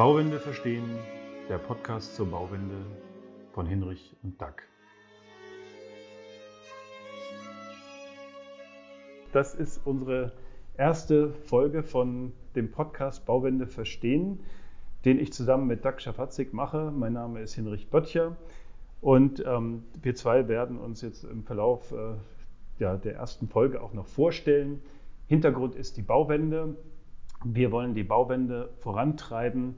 Bauwende verstehen, der Podcast zur Bauwende von Hinrich und Dack. Das ist unsere erste Folge von dem Podcast Bauwende verstehen, den ich zusammen mit Dack Schafatzig mache. Mein Name ist Hinrich Böttcher und ähm, wir zwei werden uns jetzt im Verlauf äh, ja, der ersten Folge auch noch vorstellen. Hintergrund ist die Bauwende. Wir wollen die Bauwende vorantreiben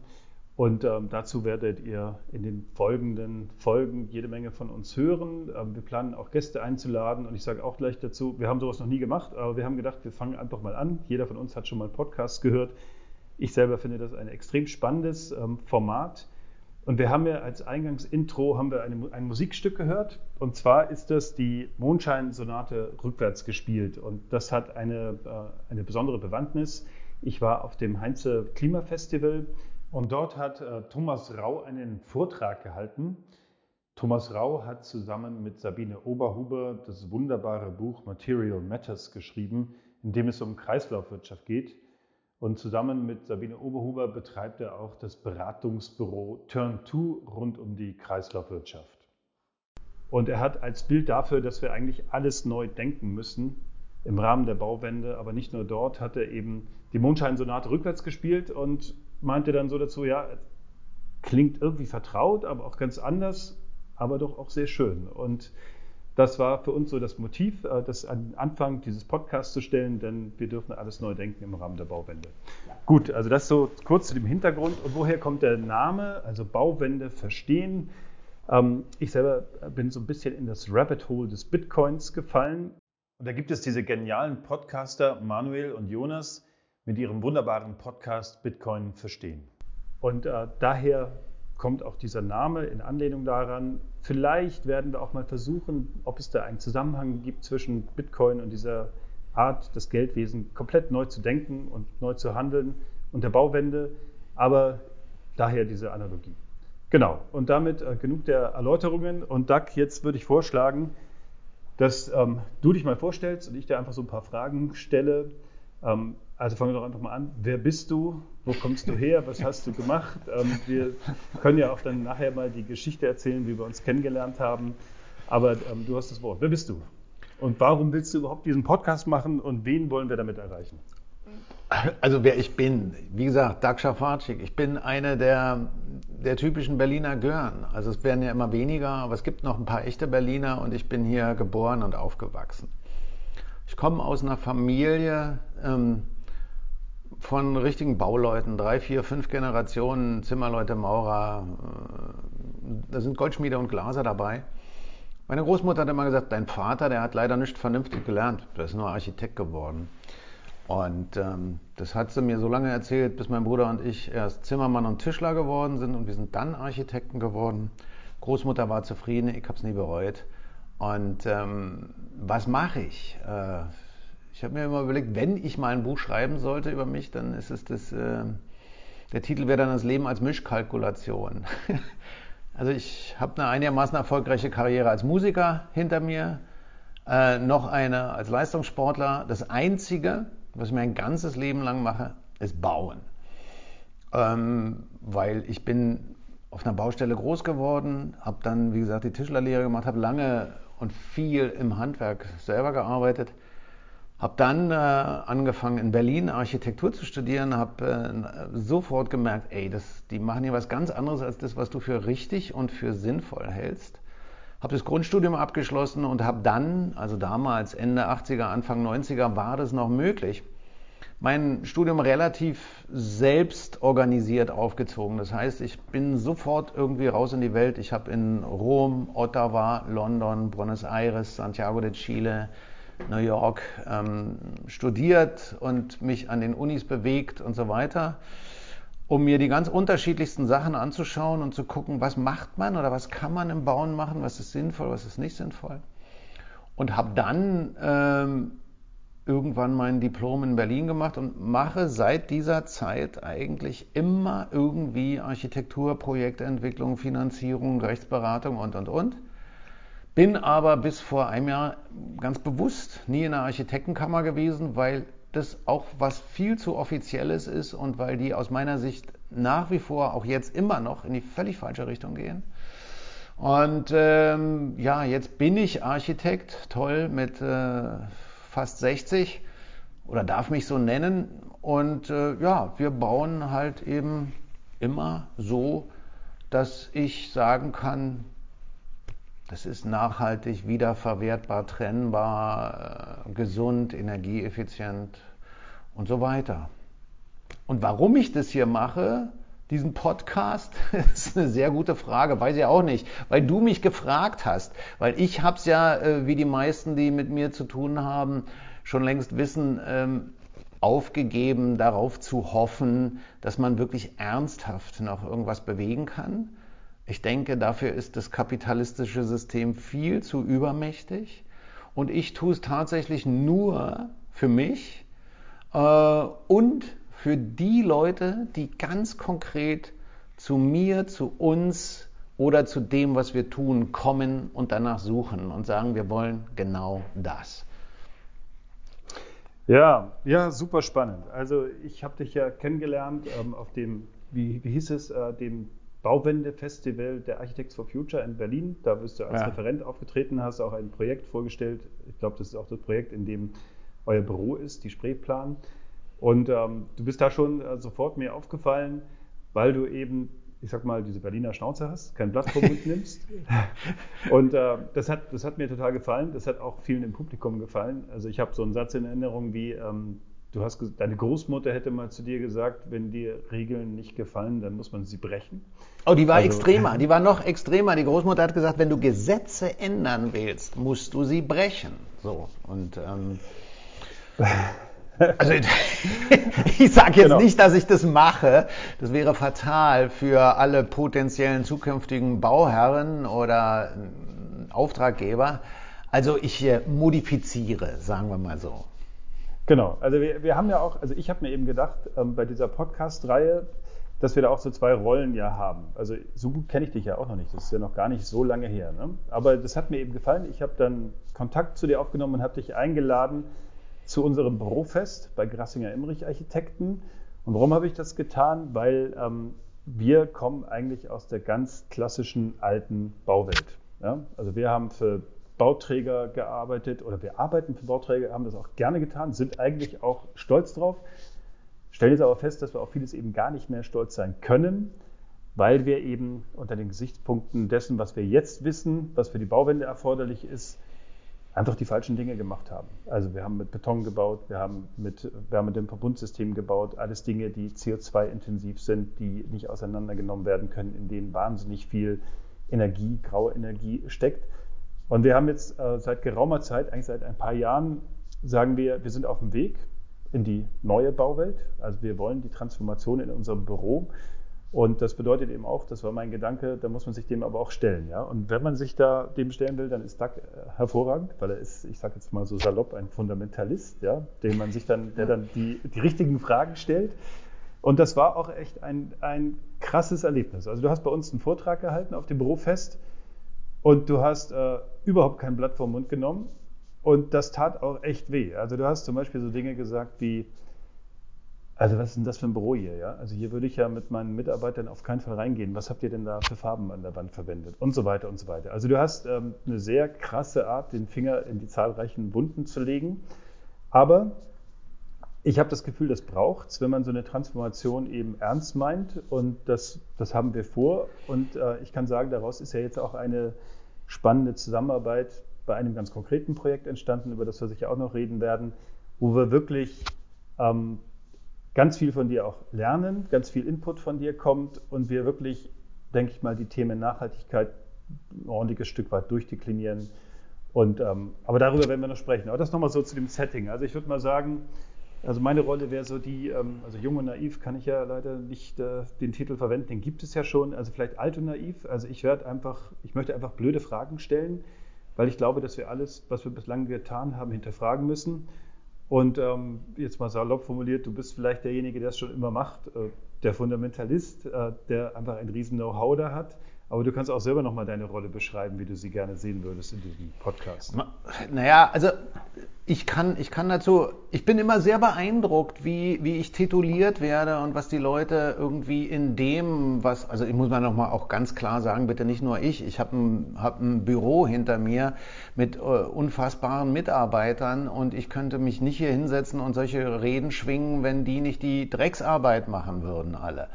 und ähm, dazu werdet ihr in den folgenden Folgen jede Menge von uns hören. Ähm, wir planen auch Gäste einzuladen und ich sage auch gleich dazu, wir haben sowas noch nie gemacht, aber wir haben gedacht, wir fangen einfach mal an. Jeder von uns hat schon mal einen Podcast gehört. Ich selber finde das ein extrem spannendes ähm, Format. Und wir haben ja als Eingangsintro haben wir eine, ein Musikstück gehört. Und zwar ist das die Mondscheinsonate rückwärts gespielt. Und das hat eine, äh, eine besondere Bewandtnis. Ich war auf dem Heinze Klimafestival und dort hat äh, Thomas Rau einen Vortrag gehalten. Thomas Rau hat zusammen mit Sabine Oberhuber das wunderbare Buch Material Matters geschrieben, in dem es um Kreislaufwirtschaft geht. Und zusammen mit Sabine Oberhuber betreibt er auch das Beratungsbüro Turn2 rund um die Kreislaufwirtschaft. Und er hat als Bild dafür, dass wir eigentlich alles neu denken müssen, im Rahmen der Bauwende, aber nicht nur dort, hat er eben die Mondscheinsonate rückwärts gespielt und meinte dann so dazu, ja, klingt irgendwie vertraut, aber auch ganz anders, aber doch auch sehr schön. Und das war für uns so das Motiv, äh, das an Anfang dieses Podcasts zu stellen, denn wir dürfen alles neu denken im Rahmen der Bauwende. Ja. Gut, also das so kurz zu dem Hintergrund. Und woher kommt der Name? Also Bauwende verstehen. Ähm, ich selber bin so ein bisschen in das Rabbit Hole des Bitcoins gefallen. Und da gibt es diese genialen Podcaster Manuel und Jonas mit ihrem wunderbaren Podcast Bitcoin verstehen. Und äh, daher kommt auch dieser Name in Anlehnung daran. Vielleicht werden wir auch mal versuchen, ob es da einen Zusammenhang gibt zwischen Bitcoin und dieser Art, das Geldwesen komplett neu zu denken und neu zu handeln und der Bauwende. Aber daher diese Analogie. Genau, und damit äh, genug der Erläuterungen. Und Doug, jetzt würde ich vorschlagen, dass ähm, du dich mal vorstellst und ich dir einfach so ein paar Fragen stelle. Ähm, also fangen wir doch einfach mal an. Wer bist du? Wo kommst du her? Was hast du gemacht? Ähm, wir können ja auch dann nachher mal die Geschichte erzählen, wie wir uns kennengelernt haben. Aber ähm, du hast das Wort. Wer bist du? Und warum willst du überhaupt diesen Podcast machen und wen wollen wir damit erreichen? Also wer ich bin, wie gesagt, Dag Schafatschik. Ich bin eine der, der typischen Berliner Gören. Also es werden ja immer weniger, aber es gibt noch ein paar echte Berliner und ich bin hier geboren und aufgewachsen. Ich komme aus einer Familie, ähm, von richtigen Bauleuten, drei, vier, fünf Generationen, Zimmerleute, Maurer, äh, da sind Goldschmiede und Glaser dabei. Meine Großmutter hat immer gesagt, dein Vater, der hat leider nicht vernünftig gelernt, der ist nur Architekt geworden. Und ähm, das hat sie mir so lange erzählt, bis mein Bruder und ich erst Zimmermann und Tischler geworden sind und wir sind dann Architekten geworden. Großmutter war zufrieden, ich habe es nie bereut. Und ähm, was mache ich? Äh, ich habe mir immer überlegt, wenn ich mal ein Buch schreiben sollte über mich, dann ist es das, äh, der Titel wäre dann das Leben als Mischkalkulation. also ich habe eine einigermaßen erfolgreiche Karriere als Musiker hinter mir, äh, noch eine als Leistungssportler. Das Einzige, was ich mir ein ganzes Leben lang mache, ist Bauen. Ähm, weil ich bin auf einer Baustelle groß geworden, habe dann, wie gesagt, die Tischlerlehre gemacht, habe lange und viel im Handwerk selber gearbeitet habe dann äh, angefangen in Berlin Architektur zu studieren, habe äh, sofort gemerkt, ey, das, die machen hier was ganz anderes als das, was du für richtig und für sinnvoll hältst. Habe das Grundstudium abgeschlossen und habe dann, also damals Ende 80er, Anfang 90er, war das noch möglich, mein Studium relativ selbst organisiert aufgezogen. Das heißt, ich bin sofort irgendwie raus in die Welt. Ich habe in Rom, Ottawa, London, Buenos Aires, Santiago de Chile, New York ähm, studiert und mich an den Unis bewegt und so weiter, um mir die ganz unterschiedlichsten Sachen anzuschauen und zu gucken, was macht man oder was kann man im Bauen machen, was ist sinnvoll, was ist nicht sinnvoll. Und habe dann ähm, irgendwann mein Diplom in Berlin gemacht und mache seit dieser Zeit eigentlich immer irgendwie Architektur, Projektentwicklung, Finanzierung, Rechtsberatung und, und, und. Bin aber bis vor einem Jahr ganz bewusst nie in der Architektenkammer gewesen, weil das auch was viel zu offizielles ist und weil die aus meiner Sicht nach wie vor auch jetzt immer noch in die völlig falsche Richtung gehen. Und ähm, ja, jetzt bin ich Architekt, toll, mit äh, fast 60 oder darf mich so nennen. Und äh, ja, wir bauen halt eben immer so, dass ich sagen kann, das ist nachhaltig, wiederverwertbar, trennbar, äh, gesund, energieeffizient und so weiter. Und warum ich das hier mache, diesen Podcast, ist eine sehr gute Frage, weiß ich auch nicht, weil du mich gefragt hast, weil ich habe es ja, äh, wie die meisten, die mit mir zu tun haben, schon längst wissen, ähm, aufgegeben, darauf zu hoffen, dass man wirklich ernsthaft noch irgendwas bewegen kann. Ich denke, dafür ist das kapitalistische System viel zu übermächtig. Und ich tue es tatsächlich nur für mich äh, und für die Leute, die ganz konkret zu mir, zu uns oder zu dem, was wir tun, kommen und danach suchen und sagen, wir wollen genau das. Ja, ja, super spannend. Also ich habe dich ja kennengelernt ähm, auf dem, wie, wie hieß es, äh, dem Bauwende-Festival der Architects for Future in Berlin. Da bist du als ja. Referent aufgetreten, hast auch ein Projekt vorgestellt. Ich glaube, das ist auch das Projekt, in dem euer Büro ist, die Spreeplan. Und ähm, du bist da schon äh, sofort mir aufgefallen, weil du eben ich sag mal, diese Berliner Schnauze hast, kein Blatt vom Mund nimmst. Und äh, das, hat, das hat mir total gefallen. Das hat auch vielen im Publikum gefallen. Also ich habe so einen Satz in Erinnerung wie, ähm, du hast, deine Großmutter hätte mal zu dir gesagt, wenn dir Regeln nicht gefallen, dann muss man sie brechen. Oh, die war also, extremer. Die war noch extremer. Die Großmutter hat gesagt, wenn du Gesetze ändern willst, musst du sie brechen. So. Und ähm, Also ich sage jetzt genau. nicht, dass ich das mache. Das wäre fatal für alle potenziellen zukünftigen Bauherren oder äh, Auftraggeber. Also ich äh, modifiziere, sagen wir mal so. Genau, also wir, wir haben ja auch, also ich habe mir eben gedacht, ähm, bei dieser Podcast-Reihe, dass wir da auch so zwei Rollen ja haben. Also so gut kenne ich dich ja auch noch nicht, das ist ja noch gar nicht so lange her. Ne? Aber das hat mir eben gefallen. Ich habe dann Kontakt zu dir aufgenommen und habe dich eingeladen, zu unserem Bürofest bei Grassinger Emmerich Architekten. Und warum habe ich das getan? Weil ähm, wir kommen eigentlich aus der ganz klassischen alten Bauwelt. Ja? Also wir haben für Bauträger gearbeitet oder wir arbeiten für Bauträger, haben das auch gerne getan, sind eigentlich auch stolz drauf. Stellen jetzt aber fest, dass wir auf vieles eben gar nicht mehr stolz sein können, weil wir eben unter den Gesichtspunkten dessen, was wir jetzt wissen, was für die Bauwende erforderlich ist, einfach die falschen Dinge gemacht haben. Also wir haben mit Beton gebaut, wir haben mit, wir haben mit dem Verbundsystem gebaut, alles Dinge, die CO2-intensiv sind, die nicht auseinandergenommen werden können, in denen wahnsinnig viel Energie, graue Energie steckt. Und wir haben jetzt äh, seit geraumer Zeit, eigentlich seit ein paar Jahren, sagen wir, wir sind auf dem Weg in die neue Bauwelt. Also wir wollen die Transformation in unserem Büro und das bedeutet eben auch, das war mein Gedanke, da muss man sich dem aber auch stellen. Ja? Und wenn man sich da dem stellen will, dann ist Doug äh, hervorragend, weil er ist, ich sage jetzt mal so salopp, ein Fundamentalist, ja? dem man sich dann, der dann die, die richtigen Fragen stellt. Und das war auch echt ein, ein krasses Erlebnis. Also du hast bei uns einen Vortrag gehalten auf dem Bürofest und du hast äh, überhaupt kein Blatt vom Mund genommen und das tat auch echt weh. Also du hast zum Beispiel so Dinge gesagt wie, also was ist denn das für ein Büro hier? Ja? Also hier würde ich ja mit meinen Mitarbeitern auf keinen Fall reingehen. Was habt ihr denn da für Farben an der Wand verwendet? Und so weiter und so weiter. Also du hast ähm, eine sehr krasse Art, den Finger in die zahlreichen Wunden zu legen. Aber ich habe das Gefühl, das braucht es, wenn man so eine Transformation eben ernst meint. Und das, das haben wir vor. Und äh, ich kann sagen, daraus ist ja jetzt auch eine spannende Zusammenarbeit bei einem ganz konkreten Projekt entstanden, über das wir sicher auch noch reden werden, wo wir wirklich ähm, ganz viel von dir auch lernen, ganz viel Input von dir kommt und wir wirklich, denke ich mal, die Themen Nachhaltigkeit ein ordentliches Stück weit durchdeklinieren. Und, ähm, aber darüber werden wir noch sprechen. Aber das nochmal so zu dem Setting. Also ich würde mal sagen, also meine Rolle wäre so die, ähm, also jung und naiv kann ich ja leider nicht äh, den Titel verwenden, den gibt es ja schon. Also vielleicht alt und naiv. Also ich werde einfach, ich möchte einfach blöde Fragen stellen, weil ich glaube, dass wir alles, was wir bislang getan haben, hinterfragen müssen. Und ähm, jetzt mal salopp formuliert, du bist vielleicht derjenige, der es schon immer macht, äh, der Fundamentalist, äh, der einfach ein riesen Know-how da hat. Aber du kannst auch selber nochmal deine Rolle beschreiben, wie du sie gerne sehen würdest in diesem Podcast. Naja, also ich kann, ich kann dazu, ich bin immer sehr beeindruckt, wie, wie ich tituliert werde und was die Leute irgendwie in dem, was, also ich muss mal nochmal auch ganz klar sagen, bitte nicht nur ich, ich habe ein, hab ein Büro hinter mir mit äh, unfassbaren Mitarbeitern und ich könnte mich nicht hier hinsetzen und solche Reden schwingen, wenn die nicht die Drecksarbeit machen würden alle.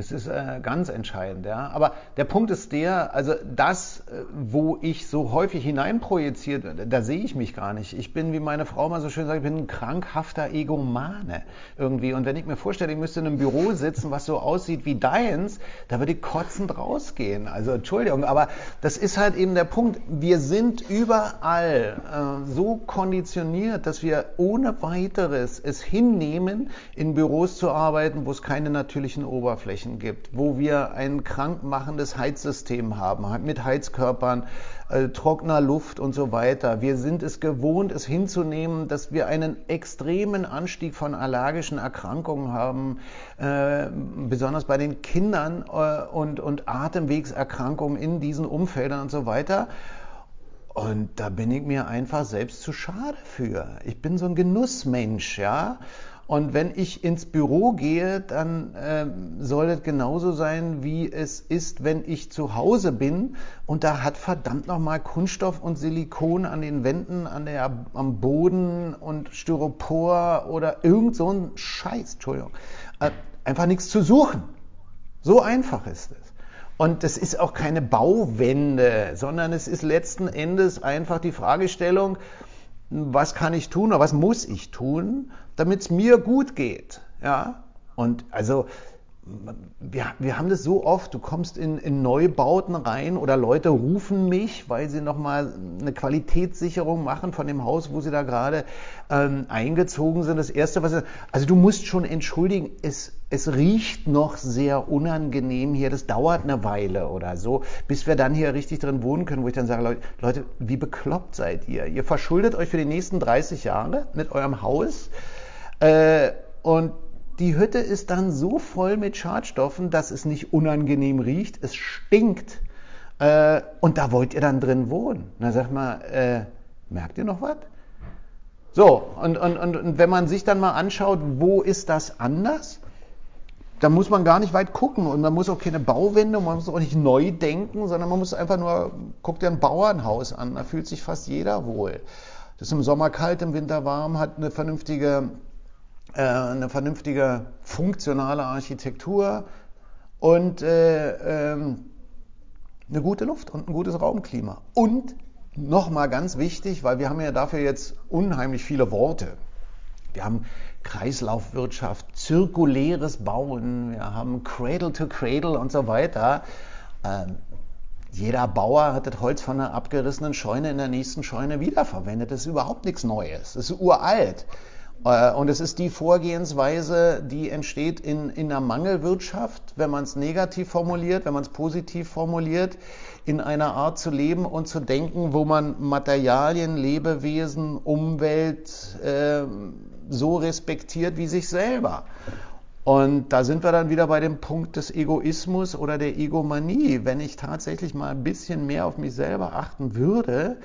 Das ist äh, ganz entscheidend. Ja. Aber der Punkt ist der, also das, äh, wo ich so häufig hineinprojiziert da sehe ich mich gar nicht. Ich bin, wie meine Frau mal so schön sagt, ich bin ein krankhafter Egomane irgendwie. Und wenn ich mir vorstelle, ich müsste in einem Büro sitzen, was so aussieht wie deins, da würde ich kotzend rausgehen. Also Entschuldigung, aber das ist halt eben der Punkt. Wir sind überall äh, so konditioniert, dass wir ohne weiteres es hinnehmen, in Büros zu arbeiten, wo es keine natürlichen Oberflächen Bereichen gibt, wo wir ein krankmachendes Heizsystem haben, mit Heizkörpern, äh, trockener Luft und so weiter. Wir sind es gewohnt, es hinzunehmen, dass wir einen extremen Anstieg von allergischen Erkrankungen haben, äh, besonders bei den Kindern äh, und, und Atemwegserkrankungen in diesen Umfeldern und so weiter. Und da bin ich mir einfach selbst zu schade für. Ich bin so ein Genussmensch, ja. Und wenn ich ins Büro gehe, dann äh, soll es genauso sein, wie es ist, wenn ich zu Hause bin. Und da hat verdammt nochmal Kunststoff und Silikon an den Wänden, an der, am Boden und Styropor oder irgend so ein Scheiß, Entschuldigung, äh, einfach nichts zu suchen. So einfach ist es. Und das ist auch keine Bauwende, sondern es ist letzten Endes einfach die Fragestellung, was kann ich tun oder was muss ich tun, damit es mir gut geht. Ja? Und also wir, wir haben das so oft, du kommst in, in Neubauten rein oder Leute rufen mich, weil sie nochmal eine Qualitätssicherung machen von dem Haus, wo sie da gerade ähm, eingezogen sind. Das Erste, was also du musst schon entschuldigen, es, es riecht noch sehr unangenehm hier, das dauert eine Weile oder so, bis wir dann hier richtig drin wohnen können, wo ich dann sage, Leute wie bekloppt seid ihr? Ihr verschuldet euch für die nächsten 30 Jahre mit eurem Haus äh, und die Hütte ist dann so voll mit Schadstoffen, dass es nicht unangenehm riecht, es stinkt. Äh, und da wollt ihr dann drin wohnen. Na sag mal, äh, merkt ihr noch was? So, und, und, und, und wenn man sich dann mal anschaut, wo ist das anders? Da muss man gar nicht weit gucken und man muss auch keine Bauwende, man muss auch nicht neu denken, sondern man muss einfach nur, guck dir ein Bauernhaus an, da fühlt sich fast jeder wohl. Das ist im Sommer kalt, im Winter warm, hat eine vernünftige eine vernünftige funktionale Architektur und äh, ähm, eine gute Luft und ein gutes Raumklima. Und nochmal ganz wichtig, weil wir haben ja dafür jetzt unheimlich viele Worte. Wir haben Kreislaufwirtschaft, zirkuläres Bauen, wir haben Cradle to Cradle und so weiter. Ähm, jeder Bauer hat das Holz von einer abgerissenen Scheune in der nächsten Scheune wiederverwendet. Das ist überhaupt nichts Neues. Das ist uralt. Äh, und es ist die Vorgehensweise, die entsteht in, in einer Mangelwirtschaft, wenn man es negativ formuliert, wenn man es positiv formuliert, in einer Art zu leben und zu denken, wo man Materialien, Lebewesen, Umwelt äh, so respektiert wie sich selber. Und da sind wir dann wieder bei dem Punkt des Egoismus oder der Egomanie. Wenn ich tatsächlich mal ein bisschen mehr auf mich selber achten würde,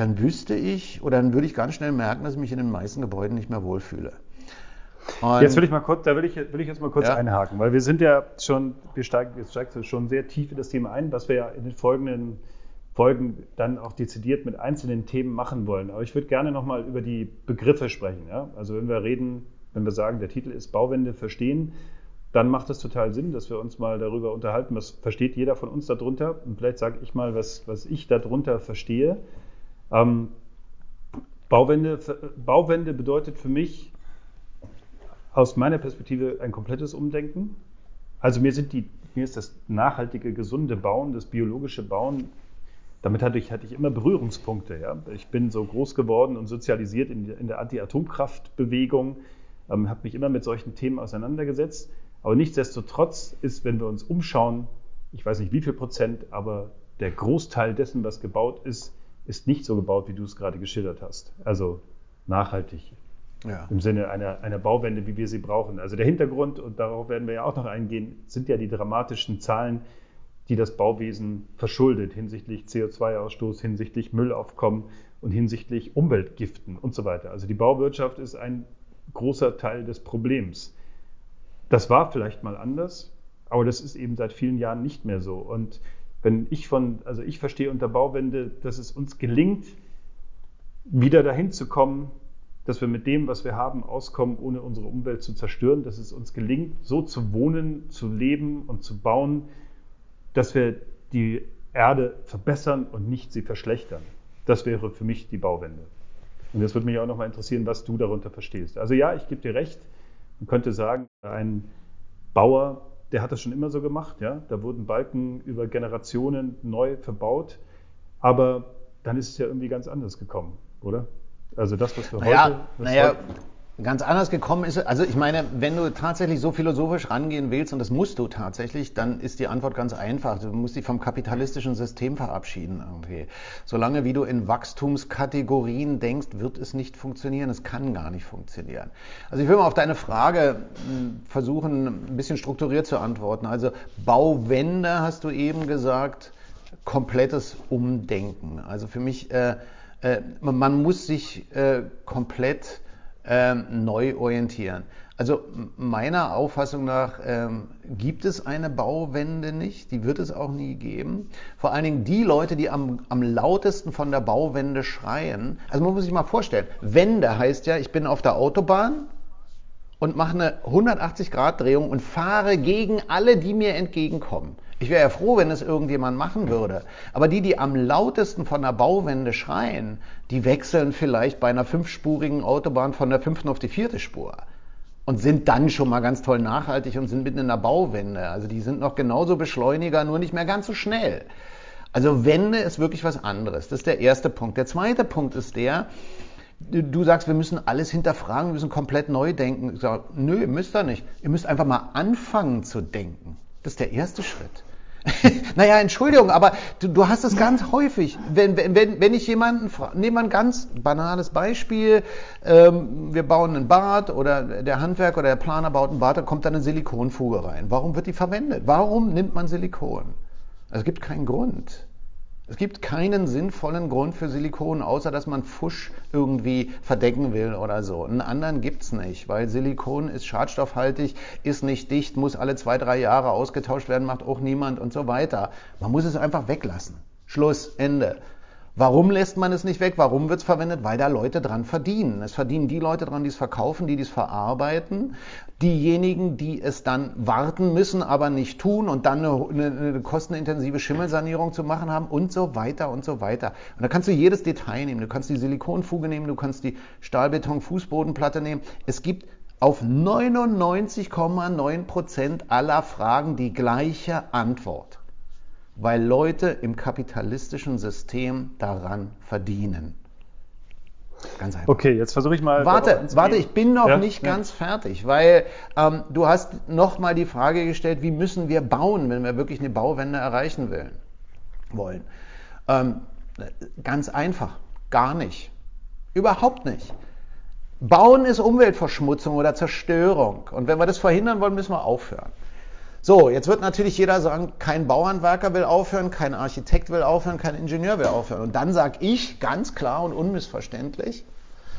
dann wüsste ich oder dann würde ich ganz schnell merken, dass ich mich in den meisten Gebäuden nicht mehr wohlfühle. Und jetzt will ich mal kurz, da will ich, will ich jetzt mal kurz ja. einhaken, weil wir sind ja schon, wir steigen, jetzt steigst du schon sehr tief in das Thema ein, was wir ja in den folgenden Folgen dann auch dezidiert mit einzelnen Themen machen wollen. Aber ich würde gerne nochmal über die Begriffe sprechen. Ja? Also wenn wir reden, wenn wir sagen, der Titel ist Bauwende verstehen, dann macht es total Sinn, dass wir uns mal darüber unterhalten, was versteht jeder von uns darunter. Und vielleicht sage ich mal, was, was ich darunter verstehe. Ähm, Bauwende, Bauwende bedeutet für mich aus meiner Perspektive ein komplettes Umdenken. Also mir, sind die, mir ist das nachhaltige, gesunde Bauen, das biologische Bauen, damit hatte ich, hatte ich immer Berührungspunkte. Ja. Ich bin so groß geworden und sozialisiert in, in der Anti-Atomkraftbewegung, ähm, habe mich immer mit solchen Themen auseinandergesetzt. Aber nichtsdestotrotz ist, wenn wir uns umschauen, ich weiß nicht wie viel Prozent, aber der Großteil dessen, was gebaut ist, ist nicht so gebaut, wie du es gerade geschildert hast. Also nachhaltig. Ja. Im Sinne einer, einer Bauwende, wie wir sie brauchen. Also der Hintergrund, und darauf werden wir ja auch noch eingehen, sind ja die dramatischen Zahlen, die das Bauwesen verschuldet hinsichtlich CO2-Ausstoß, hinsichtlich Müllaufkommen und hinsichtlich Umweltgiften und so weiter. Also die Bauwirtschaft ist ein großer Teil des Problems. Das war vielleicht mal anders, aber das ist eben seit vielen Jahren nicht mehr so. Und wenn ich von, also ich verstehe unter Bauwende, dass es uns gelingt, wieder dahin zu kommen, dass wir mit dem, was wir haben, auskommen, ohne unsere Umwelt zu zerstören, dass es uns gelingt, so zu wohnen, zu leben und zu bauen, dass wir die Erde verbessern und nicht sie verschlechtern. Das wäre für mich die Bauwende. Und jetzt würde mich auch noch mal interessieren, was du darunter verstehst. Also ja, ich gebe dir recht. Man könnte sagen, ein Bauer, der hat das schon immer so gemacht. Ja? Da wurden Balken über Generationen neu verbaut. Aber dann ist es ja irgendwie ganz anders gekommen, oder? Also das, was wir naja, heute... Was naja, heute ganz anders gekommen ist. Also ich meine, wenn du tatsächlich so philosophisch rangehen willst, und das musst du tatsächlich, dann ist die Antwort ganz einfach. Du musst dich vom kapitalistischen System verabschieden irgendwie. Solange wie du in Wachstumskategorien denkst, wird es nicht funktionieren. Es kann gar nicht funktionieren. Also ich will mal auf deine Frage hm, versuchen, ein bisschen strukturiert zu antworten. Also Bauwende hast du eben gesagt, komplettes Umdenken. Also für mich, äh, äh, man muss sich äh, komplett ähm, neu orientieren. Also meiner Auffassung nach ähm, gibt es eine Bauwende nicht, die wird es auch nie geben. Vor allen Dingen die Leute, die am, am lautesten von der Bauwende schreien. Also man muss sich mal vorstellen, Wende heißt ja, ich bin auf der Autobahn und mache eine 180-Grad-Drehung und fahre gegen alle, die mir entgegenkommen. Ich wäre ja froh, wenn es irgendjemand machen würde. Aber die, die am lautesten von der Bauwende schreien, die wechseln vielleicht bei einer fünfspurigen Autobahn von der fünften auf die vierte Spur. Und sind dann schon mal ganz toll nachhaltig und sind mitten in der Bauwende. Also die sind noch genauso Beschleuniger, nur nicht mehr ganz so schnell. Also Wende ist wirklich was anderes. Das ist der erste Punkt. Der zweite Punkt ist der, du sagst, wir müssen alles hinterfragen, wir müssen komplett neu denken. Ich sage, nö, ihr müsst da nicht. Ihr müsst einfach mal anfangen zu denken. Das ist der erste Schritt. naja, Entschuldigung, aber du, du, hast es ganz häufig. Wenn, wenn, wenn ich jemanden, nehmen wir ein ganz banales Beispiel, ähm, wir bauen ein Bad oder der Handwerker oder der Planer baut ein Bad, da kommt dann eine Silikonfuge rein. Warum wird die verwendet? Warum nimmt man Silikon? Also es gibt keinen Grund. Es gibt keinen sinnvollen Grund für Silikon, außer dass man Fusch irgendwie verdecken will oder so. Einen anderen gibt's nicht, weil Silikon ist schadstoffhaltig, ist nicht dicht, muss alle zwei, drei Jahre ausgetauscht werden, macht auch niemand und so weiter. Man muss es einfach weglassen. Schluss, Ende. Warum lässt man es nicht weg? Warum wird es verwendet? Weil da Leute dran verdienen. Es verdienen die Leute dran, die es verkaufen, die es verarbeiten. Diejenigen, die es dann warten müssen, aber nicht tun und dann eine, eine, eine kostenintensive Schimmelsanierung zu machen haben und so weiter und so weiter. Und da kannst du jedes Detail nehmen. Du kannst die Silikonfuge nehmen, du kannst die Stahlbeton-Fußbodenplatte nehmen. Es gibt auf 99,9 Prozent aller Fragen die gleiche Antwort weil Leute im kapitalistischen System daran verdienen. Ganz einfach. Okay, jetzt versuche ich mal. Warte, warte, ich bin noch ja? nicht ja. ganz fertig, weil ähm, du hast noch mal die Frage gestellt, wie müssen wir bauen, wenn wir wirklich eine Bauwende erreichen will, wollen. Ähm, ganz einfach, gar nicht. Überhaupt nicht. Bauen ist Umweltverschmutzung oder Zerstörung. Und wenn wir das verhindern wollen, müssen wir aufhören. So, jetzt wird natürlich jeder sagen, kein Bauhandwerker will aufhören, kein Architekt will aufhören, kein Ingenieur will aufhören. Und dann sage ich ganz klar und unmissverständlich,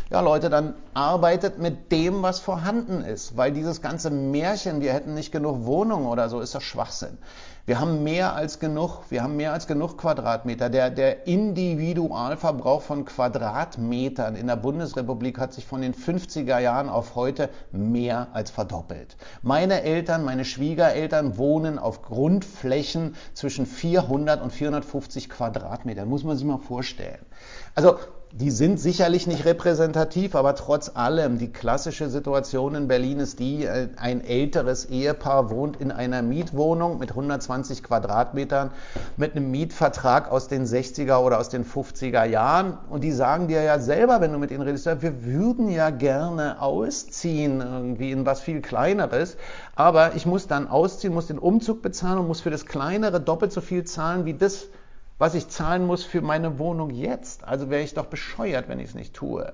ja Leute, dann arbeitet mit dem, was vorhanden ist, weil dieses ganze Märchen, wir hätten nicht genug Wohnungen oder so, ist doch Schwachsinn. Wir haben mehr als genug, wir haben mehr als genug Quadratmeter. Der, der Individualverbrauch von Quadratmetern in der Bundesrepublik hat sich von den 50er Jahren auf heute mehr als verdoppelt. Meine Eltern, meine Schwiegereltern wohnen auf Grundflächen zwischen 400 und 450 Quadratmetern. Muss man sich mal vorstellen. Also die sind sicherlich nicht repräsentativ, aber trotz allem, die klassische Situation in Berlin ist die, äh, ein älteres Ehepaar wohnt in einer Mietwohnung mit 120 Quadratmetern mit einem Mietvertrag aus den 60er oder aus den 50er Jahren. Und die sagen dir ja selber, wenn du mit ihnen redest, wir würden ja gerne ausziehen, irgendwie in was viel kleineres, aber ich muss dann ausziehen, muss den Umzug bezahlen und muss für das kleinere doppelt so viel zahlen wie das, was ich zahlen muss für meine Wohnung jetzt. Also wäre ich doch bescheuert, wenn ich es nicht tue.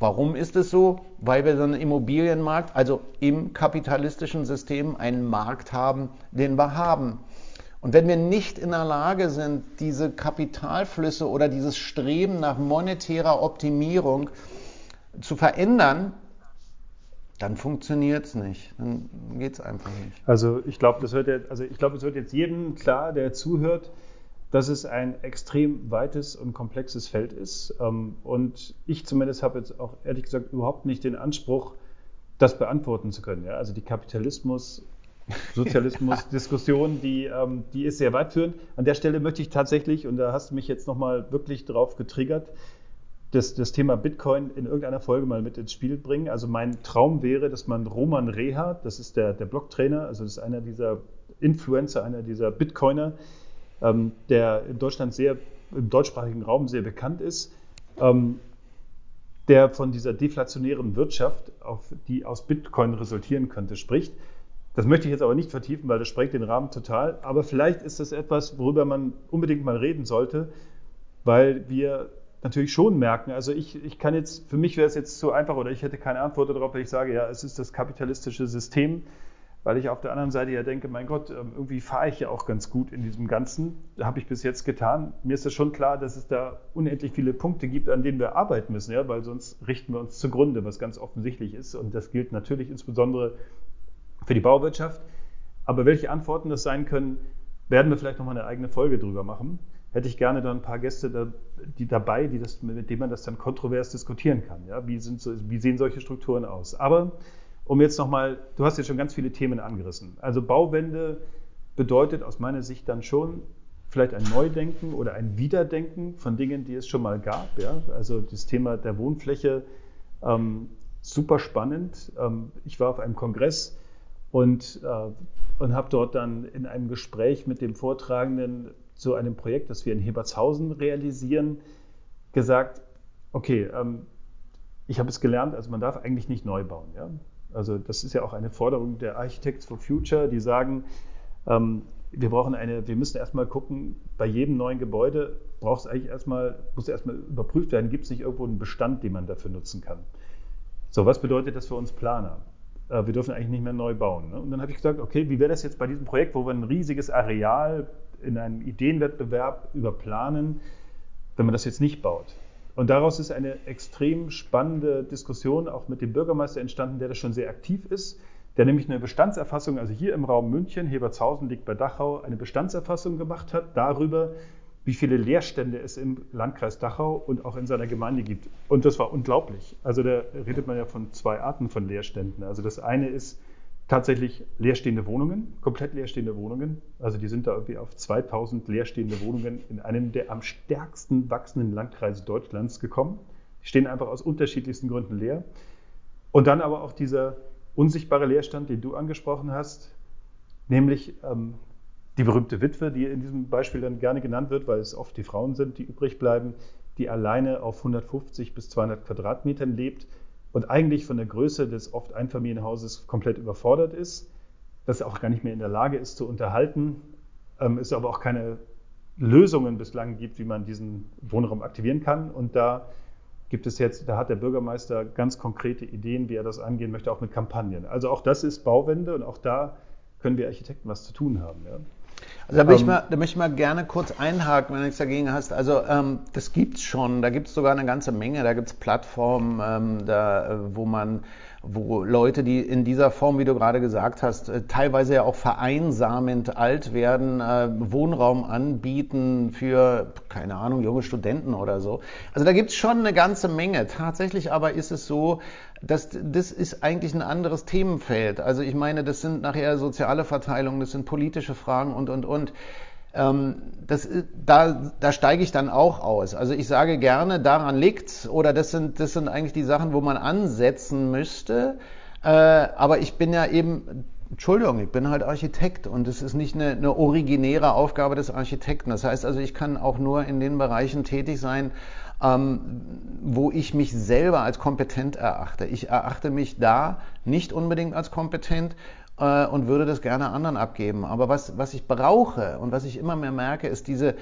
Warum ist es so? Weil wir so einen Immobilienmarkt, also im kapitalistischen System, einen Markt haben, den wir haben. Und wenn wir nicht in der Lage sind, diese Kapitalflüsse oder dieses Streben nach monetärer Optimierung zu verändern, dann funktioniert es nicht. Dann geht es einfach nicht. Also ich glaube, das wird jetzt, also ich glaube, es wird jetzt jedem klar, der zuhört, dass es ein extrem weites und komplexes Feld ist. Ähm, und ich zumindest habe jetzt auch ehrlich gesagt überhaupt nicht den Anspruch, das beantworten zu können. Also die Kapitalismus, Sozialismus-Diskussion, die, ähm, die ist sehr weitführend. An der Stelle möchte ich tatsächlich, und da hast du mich jetzt nochmal wirklich drauf getriggert, das, das Thema Bitcoin in irgendeiner Folge mal mit ins Spiel bringen. Also mein Traum wäre, dass man Roman Reha, das ist der, der Blog-Trainer, also das ist einer dieser Influencer, einer dieser Bitcoiner, ähm, der in Deutschland sehr, im deutschsprachigen Raum sehr bekannt ist, ähm, der von dieser deflationären Wirtschaft, auf, die aus Bitcoin resultieren könnte, spricht. Das möchte ich jetzt aber nicht vertiefen, weil das sprengt den Rahmen total. Aber vielleicht ist das etwas, worüber man unbedingt mal reden sollte, weil wir natürlich schon merken. Also ich, ich kann jetzt, für mich wäre es jetzt zu einfach oder ich hätte keine Antwort darauf, wenn ich sage, ja, es ist das kapitalistische System, weil ich auf der anderen Seite ja denke, mein Gott, ähm, irgendwie fahre ich ja auch ganz gut in diesem Ganzen. Habe ich bis jetzt getan. Mir ist es schon klar, dass es da unendlich viele Punkte gibt, an denen wir arbeiten müssen, ja, weil sonst richten wir uns zugrunde, was ganz offensichtlich ist. Und das gilt natürlich insbesondere für die Bauwirtschaft. Aber welche Antworten das sein können, werden wir vielleicht nochmal eine eigene Folge drüber machen hätte ich gerne dann ein paar Gäste da, die dabei, die das, mit denen man das dann kontrovers diskutieren kann. Ja? Wie, sind wie sehen solche Strukturen aus? Aber um jetzt nochmal, du hast jetzt schon ganz viele Themen angerissen. Also Bauwende bedeutet aus meiner Sicht dann schon vielleicht ein Neudenken oder ein Wiederdenken von Dingen, die es schon mal gab. Ja? Also das Thema der Wohnfläche, ähm, super spannend. Ähm, ich war auf einem Kongress und, äh, und habe dort dann in einem Gespräch mit dem Vortragenden zu einem Projekt, das wir in Hebertshausen realisieren, gesagt, okay, ähm, ich habe es gelernt, also man darf eigentlich nicht neu bauen. Ja? Also das ist ja auch eine Forderung der Architects for Future, die sagen, ähm, wir brauchen eine, wir müssen erstmal gucken, bei jedem neuen Gebäude braucht es eigentlich erstmal, muss erstmal überprüft werden, gibt es nicht irgendwo einen Bestand, den man dafür nutzen kann. So, was bedeutet das für uns Planer? Äh, wir dürfen eigentlich nicht mehr neu bauen. Ne? Und dann habe ich gesagt, okay, wie wäre das jetzt bei diesem Projekt, wo wir ein riesiges Areal in einem Ideenwettbewerb überplanen, wenn man das jetzt nicht baut. Und daraus ist eine extrem spannende Diskussion auch mit dem Bürgermeister entstanden, der da schon sehr aktiv ist, der nämlich eine Bestandserfassung, also hier im Raum München, Hebertshausen liegt bei Dachau, eine Bestandserfassung gemacht hat darüber, wie viele Leerstände es im Landkreis Dachau und auch in seiner Gemeinde gibt. Und das war unglaublich. Also da redet man ja von zwei Arten von Leerständen. Also das eine ist, tatsächlich leerstehende Wohnungen, komplett leerstehende Wohnungen. Also die sind da irgendwie auf 2000 leerstehende Wohnungen in einem der am stärksten wachsenden Landkreise Deutschlands gekommen. Die stehen einfach aus unterschiedlichsten Gründen leer. Und dann aber auch dieser unsichtbare Leerstand, den du angesprochen hast, nämlich ähm, die berühmte Witwe, die in diesem Beispiel dann gerne genannt wird, weil es oft die Frauen sind, die übrig bleiben, die alleine auf 150 bis 200 Quadratmetern lebt und eigentlich von der Größe des oft Einfamilienhauses komplett überfordert ist, das auch gar nicht mehr in der Lage ist zu unterhalten, ähm, es aber auch keine Lösungen bislang gibt, wie man diesen Wohnraum aktivieren kann. Und da gibt es jetzt, da hat der Bürgermeister ganz konkrete Ideen, wie er das angehen möchte, auch mit Kampagnen. Also auch das ist Bauwende und auch da können wir Architekten was zu tun haben. Ja. Also da, will ich ähm, mal, da möchte ich mal gerne kurz einhaken, wenn du nichts dagegen hast. Also ähm, das gibt's schon, da gibt es sogar eine ganze Menge, da gibt es Plattformen, ähm, da, äh, wo man wo Leute, die in dieser Form, wie du gerade gesagt hast, äh, teilweise ja auch vereinsamend alt werden, äh, Wohnraum anbieten für, keine Ahnung, junge Studenten oder so. Also da gibt's schon eine ganze Menge. Tatsächlich aber ist es so, dass das ist eigentlich ein anderes Themenfeld. Also ich meine, das sind nachher soziale Verteilungen, das sind politische Fragen und, und, und. Ähm, das, da, da steige ich dann auch aus. Also ich sage gerne, daran liegt's oder das sind, das sind eigentlich die Sachen, wo man ansetzen müsste. Äh, aber ich bin ja eben, Entschuldigung, ich bin halt Architekt und es ist nicht eine, eine originäre Aufgabe des Architekten. Das heißt also, ich kann auch nur in den Bereichen tätig sein, ähm, wo ich mich selber als kompetent erachte. Ich erachte mich da nicht unbedingt als kompetent äh, und würde das gerne anderen abgeben. Aber was, was ich brauche und was ich immer mehr merke, ist diese,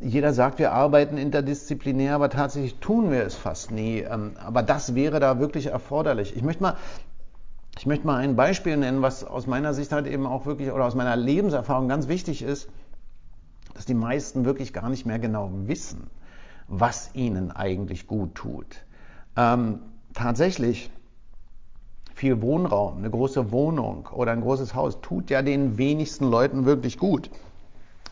jeder sagt, wir arbeiten interdisziplinär, aber tatsächlich tun wir es fast nie. Ähm, aber das wäre da wirklich erforderlich. Ich möchte mal ich möchte mal ein Beispiel nennen, was aus meiner Sicht halt eben auch wirklich oder aus meiner Lebenserfahrung ganz wichtig ist. dass die meisten wirklich gar nicht mehr genau wissen, was ihnen eigentlich gut tut. Ähm, tatsächlich, viel Wohnraum, eine große Wohnung oder ein großes Haus tut ja den wenigsten Leuten wirklich gut.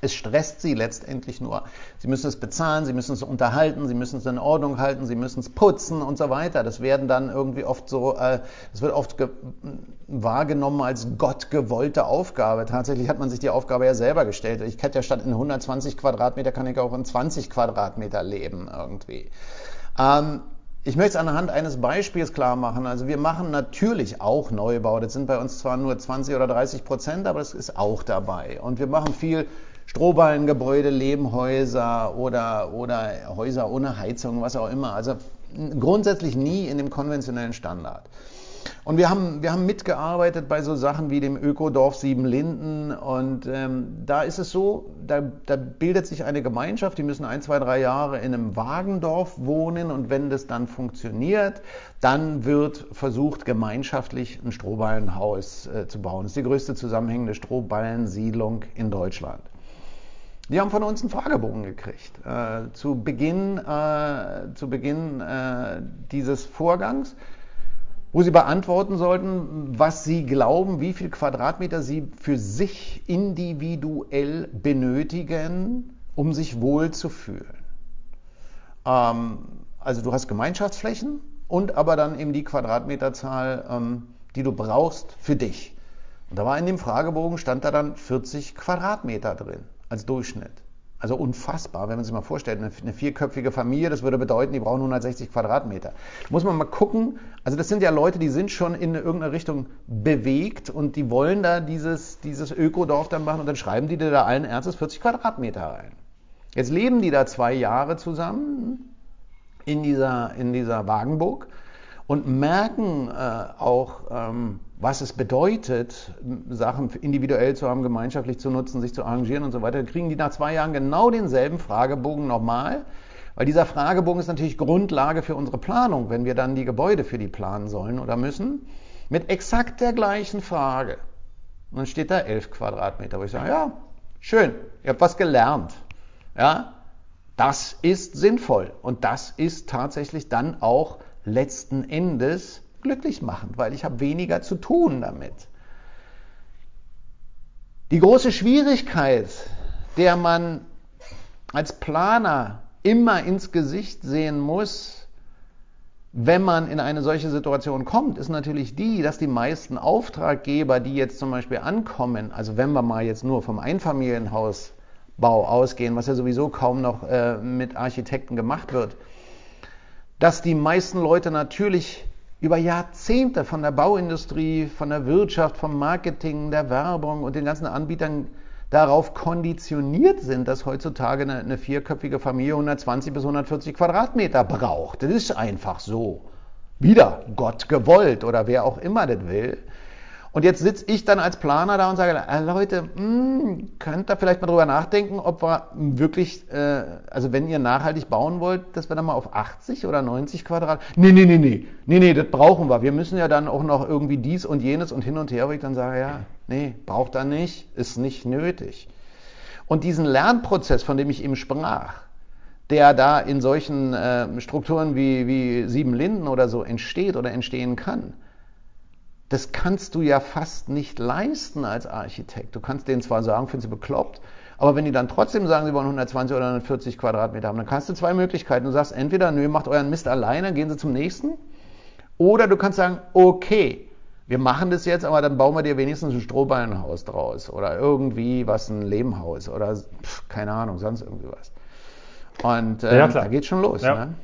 Es stresst sie letztendlich nur. Sie müssen es bezahlen, sie müssen es unterhalten, sie müssen es in Ordnung halten, sie müssen es putzen und so weiter. Das werden dann irgendwie oft so, äh, das wird oft wahrgenommen als gottgewollte Aufgabe. Tatsächlich hat man sich die Aufgabe ja selber gestellt. Ich kann ja statt in 120 Quadratmeter kann ich auch in 20 Quadratmeter leben irgendwie. Ähm, ich möchte es anhand eines Beispiels klar machen. Also wir machen natürlich auch Neubau. Das sind bei uns zwar nur 20 oder 30 Prozent, aber das ist auch dabei. Und wir machen viel Strohballengebäude, Lehmhäuser oder, oder Häuser ohne Heizung, was auch immer. Also grundsätzlich nie in dem konventionellen Standard. Und wir haben, wir haben mitgearbeitet bei so Sachen wie dem Ökodorf Siebenlinden. Und ähm, da ist es so, da, da bildet sich eine Gemeinschaft, die müssen ein, zwei, drei Jahre in einem Wagendorf wohnen. Und wenn das dann funktioniert, dann wird versucht, gemeinschaftlich ein Strohballenhaus äh, zu bauen. Das ist die größte zusammenhängende Strohballensiedlung in Deutschland. Die haben von uns einen Fragebogen gekriegt. Äh, zu Beginn, äh, zu Beginn äh, dieses Vorgangs, wo sie beantworten sollten, was sie glauben, wie viel Quadratmeter sie für sich individuell benötigen, um sich wohl zu fühlen. Ähm, also du hast Gemeinschaftsflächen und aber dann eben die Quadratmeterzahl, ähm, die du brauchst für dich. Und da war in dem Fragebogen, stand da dann 40 Quadratmeter drin als Durchschnitt. Also unfassbar, wenn man sich mal vorstellt, eine, vierköpfige Familie, das würde bedeuten, die brauchen 160 Quadratmeter. Muss man mal gucken, also das sind ja Leute, die sind schon in irgendeine Richtung bewegt und die wollen da dieses, dieses Ökodorf dann machen und dann schreiben die da allen Ernstes 40 Quadratmeter rein. Jetzt leben die da zwei Jahre zusammen in dieser, in dieser Wagenburg und merken äh, auch, ähm, was es bedeutet, Sachen individuell zu haben, gemeinschaftlich zu nutzen, sich zu arrangieren und so weiter, kriegen die nach zwei Jahren genau denselben Fragebogen nochmal. Weil dieser Fragebogen ist natürlich Grundlage für unsere Planung, wenn wir dann die Gebäude für die planen sollen oder müssen, mit exakt der gleichen Frage. Und dann steht da 11 Quadratmeter, wo ich sage, ja, schön, ihr habt was gelernt. Ja, das ist sinnvoll und das ist tatsächlich dann auch letzten Endes glücklich machend, weil ich habe weniger zu tun damit. Die große Schwierigkeit, der man als Planer immer ins Gesicht sehen muss, wenn man in eine solche Situation kommt, ist natürlich die, dass die meisten Auftraggeber, die jetzt zum Beispiel ankommen, also wenn wir mal jetzt nur vom Einfamilienhausbau ausgehen, was ja sowieso kaum noch äh, mit Architekten gemacht wird, dass die meisten Leute natürlich über Jahrzehnte von der Bauindustrie, von der Wirtschaft, vom Marketing, der Werbung und den ganzen Anbietern darauf konditioniert sind, dass heutzutage eine, eine vierköpfige Familie 120 bis 140 Quadratmeter braucht. Das ist einfach so. Wieder Gott gewollt oder wer auch immer das will. Und jetzt sitze ich dann als Planer da und sage, äh, Leute, mh, hm, könnt ihr vielleicht mal drüber nachdenken, ob wir wirklich, äh, also wenn ihr nachhaltig bauen wollt, dass wir dann mal auf 80 oder 90 Quadrat. Nee, nee, nee, nee, nee, nee, das brauchen wir. Wir müssen ja dann auch noch irgendwie dies und jenes und hin und her, wo ich dann sage, ja, nee, braucht er nicht, ist nicht nötig. Und diesen Lernprozess, von dem ich eben sprach, der da in solchen äh, Strukturen wie, wie Sieben Linden oder so entsteht oder entstehen kann, das kannst du ja fast nicht leisten als Architekt. Du kannst denen zwar sagen, finden sie bekloppt, aber wenn die dann trotzdem sagen, sie wollen 120 oder 140 Quadratmeter haben, dann kannst du zwei Möglichkeiten. Du sagst entweder, nö, macht euren Mist alleine, gehen sie zum nächsten. Oder du kannst sagen, okay, wir machen das jetzt, aber dann bauen wir dir wenigstens ein Strohballenhaus draus oder irgendwie was, ein Lehmhaus oder pff, keine Ahnung, sonst irgendwie was. Und äh, ja, da geht schon los. Ja. Ne?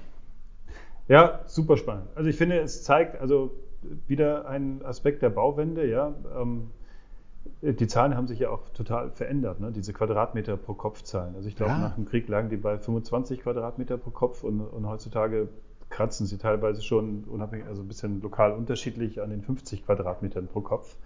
ja, super spannend. Also ich finde, es zeigt, also wieder ein Aspekt der Bauwende, ja. Ähm, die Zahlen haben sich ja auch total verändert, ne? diese Quadratmeter pro Kopf Zahlen. Also ich glaube, ja. nach dem Krieg lagen die bei 25 Quadratmeter pro Kopf und, und heutzutage kratzen sie teilweise schon unabhängig, also ein bisschen lokal unterschiedlich an den 50 Quadratmetern pro Kopf.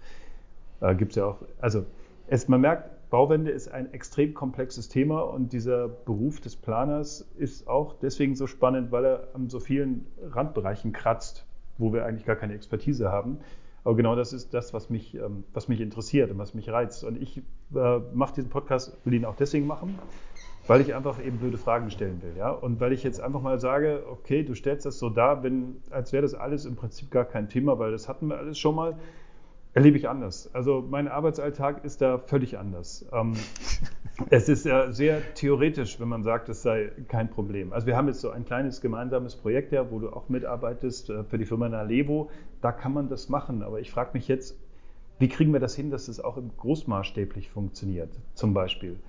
Da gibt es ja auch, also es, man merkt, Bauwende ist ein extrem komplexes Thema und dieser Beruf des Planers ist auch deswegen so spannend, weil er an so vielen Randbereichen kratzt wo wir eigentlich gar keine Expertise haben. Aber genau das ist das, was mich, ähm, was mich interessiert und was mich reizt. Und ich äh, mache diesen Podcast, will ihn auch deswegen machen, weil ich einfach eben blöde Fragen stellen will. Ja? Und weil ich jetzt einfach mal sage, okay, du stellst das so dar, wenn, als wäre das alles im Prinzip gar kein Thema, weil das hatten wir alles schon mal, erlebe ich anders. Also mein Arbeitsalltag ist da völlig anders. Ähm, es ist ja sehr theoretisch, wenn man sagt, es sei kein Problem. Also wir haben jetzt so ein kleines gemeinsames Projekt ja, wo du auch mitarbeitest äh, für die Firma Nalevo. Da kann man das machen. Aber ich frage mich jetzt, wie kriegen wir das hin, dass es auch großmaßstäblich funktioniert, zum Beispiel?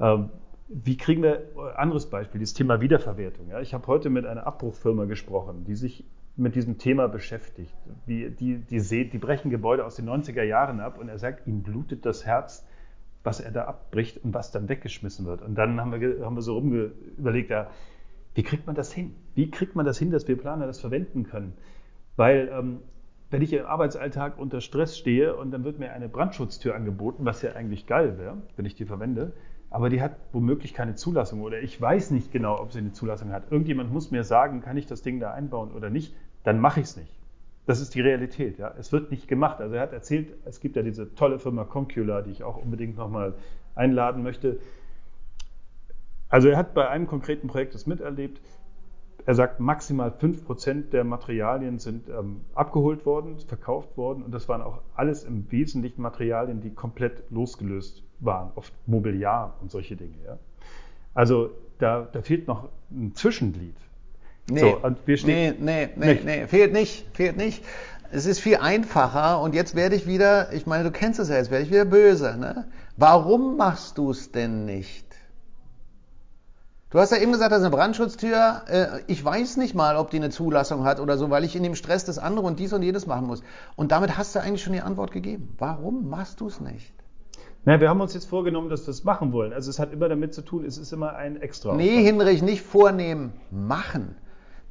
Ähm, wie kriegen wir, äh, anderes Beispiel, das Thema Wiederverwertung. Ja? Ich habe heute mit einer Abbruchfirma gesprochen, die sich mit diesem Thema beschäftigt. Wie, die, die, die brechen Gebäude aus den 90er Jahren ab und er sagt, ihm blutet das Herz, was er da abbricht und was dann weggeschmissen wird. Und dann haben wir, haben wir so rumge überlegt, ja, wie kriegt man das hin? Wie kriegt man das hin, dass wir Planer das verwenden können? Weil ähm, wenn ich im Arbeitsalltag unter Stress stehe und dann wird mir eine Brandschutztür angeboten, was ja eigentlich geil wäre, wenn ich die verwende, aber die hat womöglich keine Zulassung oder ich weiß nicht genau, ob sie eine Zulassung hat. Irgendjemand muss mir sagen, kann ich das Ding da einbauen oder nicht, dann mache ich es nicht. Das ist die Realität. Ja. Es wird nicht gemacht. Also er hat erzählt, es gibt ja diese tolle Firma Concula, die ich auch unbedingt nochmal einladen möchte. Also er hat bei einem konkreten Projekt das miterlebt. Er sagt, maximal 5% der Materialien sind ähm, abgeholt worden, verkauft worden und das waren auch alles im Wesentlichen Materialien, die komplett losgelöst waren, oft Mobiliar und solche Dinge. Ja. Also da, da fehlt noch ein Zwischenglied. Nee, so, und wir nee, nee, nee, nicht. nee, fehlt nicht, fehlt nicht. Es ist viel einfacher und jetzt werde ich wieder, ich meine, du kennst es ja, jetzt werde ich wieder böse. Ne? Warum machst du es denn nicht? Du hast ja eben gesagt, das ist eine Brandschutztür. Äh, ich weiß nicht mal, ob die eine Zulassung hat oder so, weil ich in dem Stress das andere und dies und jedes machen muss. Und damit hast du eigentlich schon die Antwort gegeben. Warum machst du es nicht? Na, wir haben uns jetzt vorgenommen, dass wir es machen wollen. Also es hat immer damit zu tun, es ist immer ein Extra. Nee, Hinrich, nicht vornehmen, machen.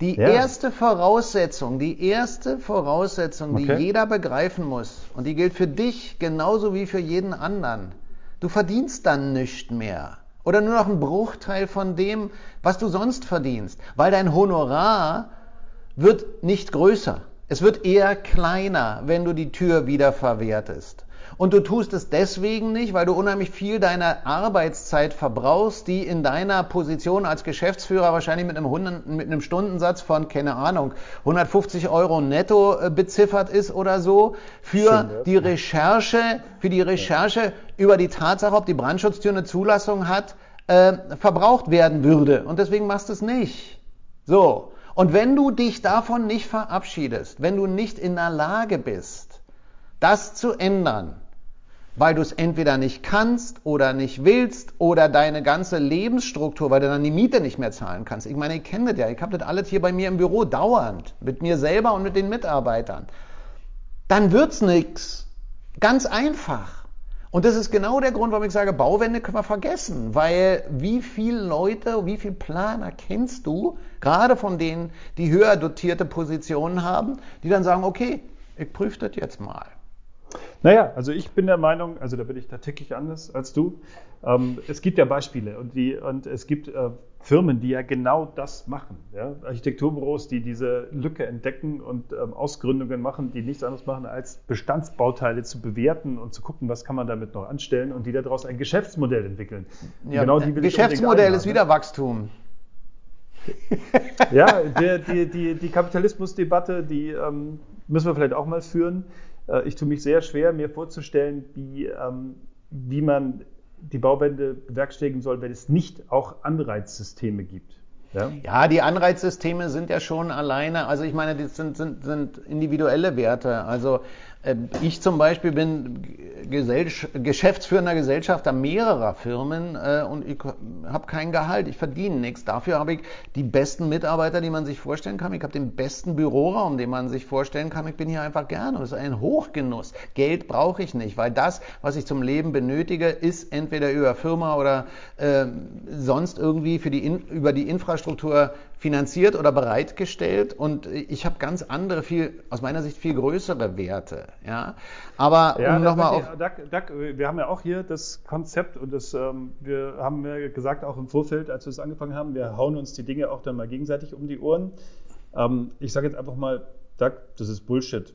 Die ja. erste Voraussetzung, die erste Voraussetzung, die okay. jeder begreifen muss, und die gilt für dich genauso wie für jeden anderen. Du verdienst dann nichts mehr. Oder nur noch einen Bruchteil von dem, was du sonst verdienst. Weil dein Honorar wird nicht größer. Es wird eher kleiner, wenn du die Tür wieder verwertest. Und du tust es deswegen nicht, weil du unheimlich viel deiner Arbeitszeit verbrauchst, die in deiner Position als Geschäftsführer wahrscheinlich mit einem, 100, mit einem Stundensatz von, keine Ahnung, 150 Euro netto äh, beziffert ist oder so, für die Recherche, für die Recherche über die Tatsache, ob die Brandschutztür eine Zulassung hat, äh, verbraucht werden würde. Und deswegen machst du es nicht. So. Und wenn du dich davon nicht verabschiedest, wenn du nicht in der Lage bist, das zu ändern, weil du es entweder nicht kannst oder nicht willst oder deine ganze Lebensstruktur, weil du dann die Miete nicht mehr zahlen kannst. Ich meine, ihr kennt das ja, ich habe das alles hier bei mir im Büro dauernd, mit mir selber und mit den Mitarbeitern. Dann wird's nix. Ganz einfach. Und das ist genau der Grund, warum ich sage, Bauwände können wir vergessen, weil wie viele Leute, wie viele Planer kennst du, gerade von denen, die höher dotierte Positionen haben, die dann sagen, okay, ich prüfe das jetzt mal. Naja, also ich bin der Meinung, also da bin ich tatsächlich anders als du. Ähm, es gibt ja Beispiele und, die, und es gibt äh, Firmen, die ja genau das machen. Ja? Architekturbüros, die diese Lücke entdecken und ähm, Ausgründungen machen, die nichts anderes machen, als Bestandsbauteile zu bewerten und zu gucken, was kann man damit noch anstellen und die daraus ein Geschäftsmodell entwickeln. Ja, genau die Geschäftsmodell ist wieder Wachstum. ja, der, die, die, die Kapitalismusdebatte, die ähm, müssen wir vielleicht auch mal führen. Äh, ich tue mich sehr schwer, mir vorzustellen, wie, ähm, wie man die Bauwände bewerkstelligen soll, wenn es nicht auch Anreizsysteme gibt. Ja? ja, die Anreizsysteme sind ja schon alleine, also ich meine, das sind, sind, sind individuelle Werte. Also ich zum Beispiel bin Gesell geschäftsführender Gesellschafter mehrerer Firmen äh, und ich habe kein Gehalt, ich verdiene nichts. Dafür habe ich die besten Mitarbeiter, die man sich vorstellen kann. Ich habe den besten Büroraum, den man sich vorstellen kann. Ich bin hier einfach gerne. Das ist ein Hochgenuss. Geld brauche ich nicht, weil das, was ich zum Leben benötige, ist entweder über Firma oder äh, sonst irgendwie für die in, über die Infrastruktur finanziert oder bereitgestellt und ich habe ganz andere, viel aus meiner Sicht viel größere Werte. Ja, aber ja, um nochmal auf. Doug, Doug, wir haben ja auch hier das Konzept und das, ähm, wir haben ja gesagt auch im Vorfeld, als wir es angefangen haben, wir hauen uns die Dinge auch dann mal gegenseitig um die Ohren. Ähm, ich sage jetzt einfach mal, Doug, das ist Bullshit.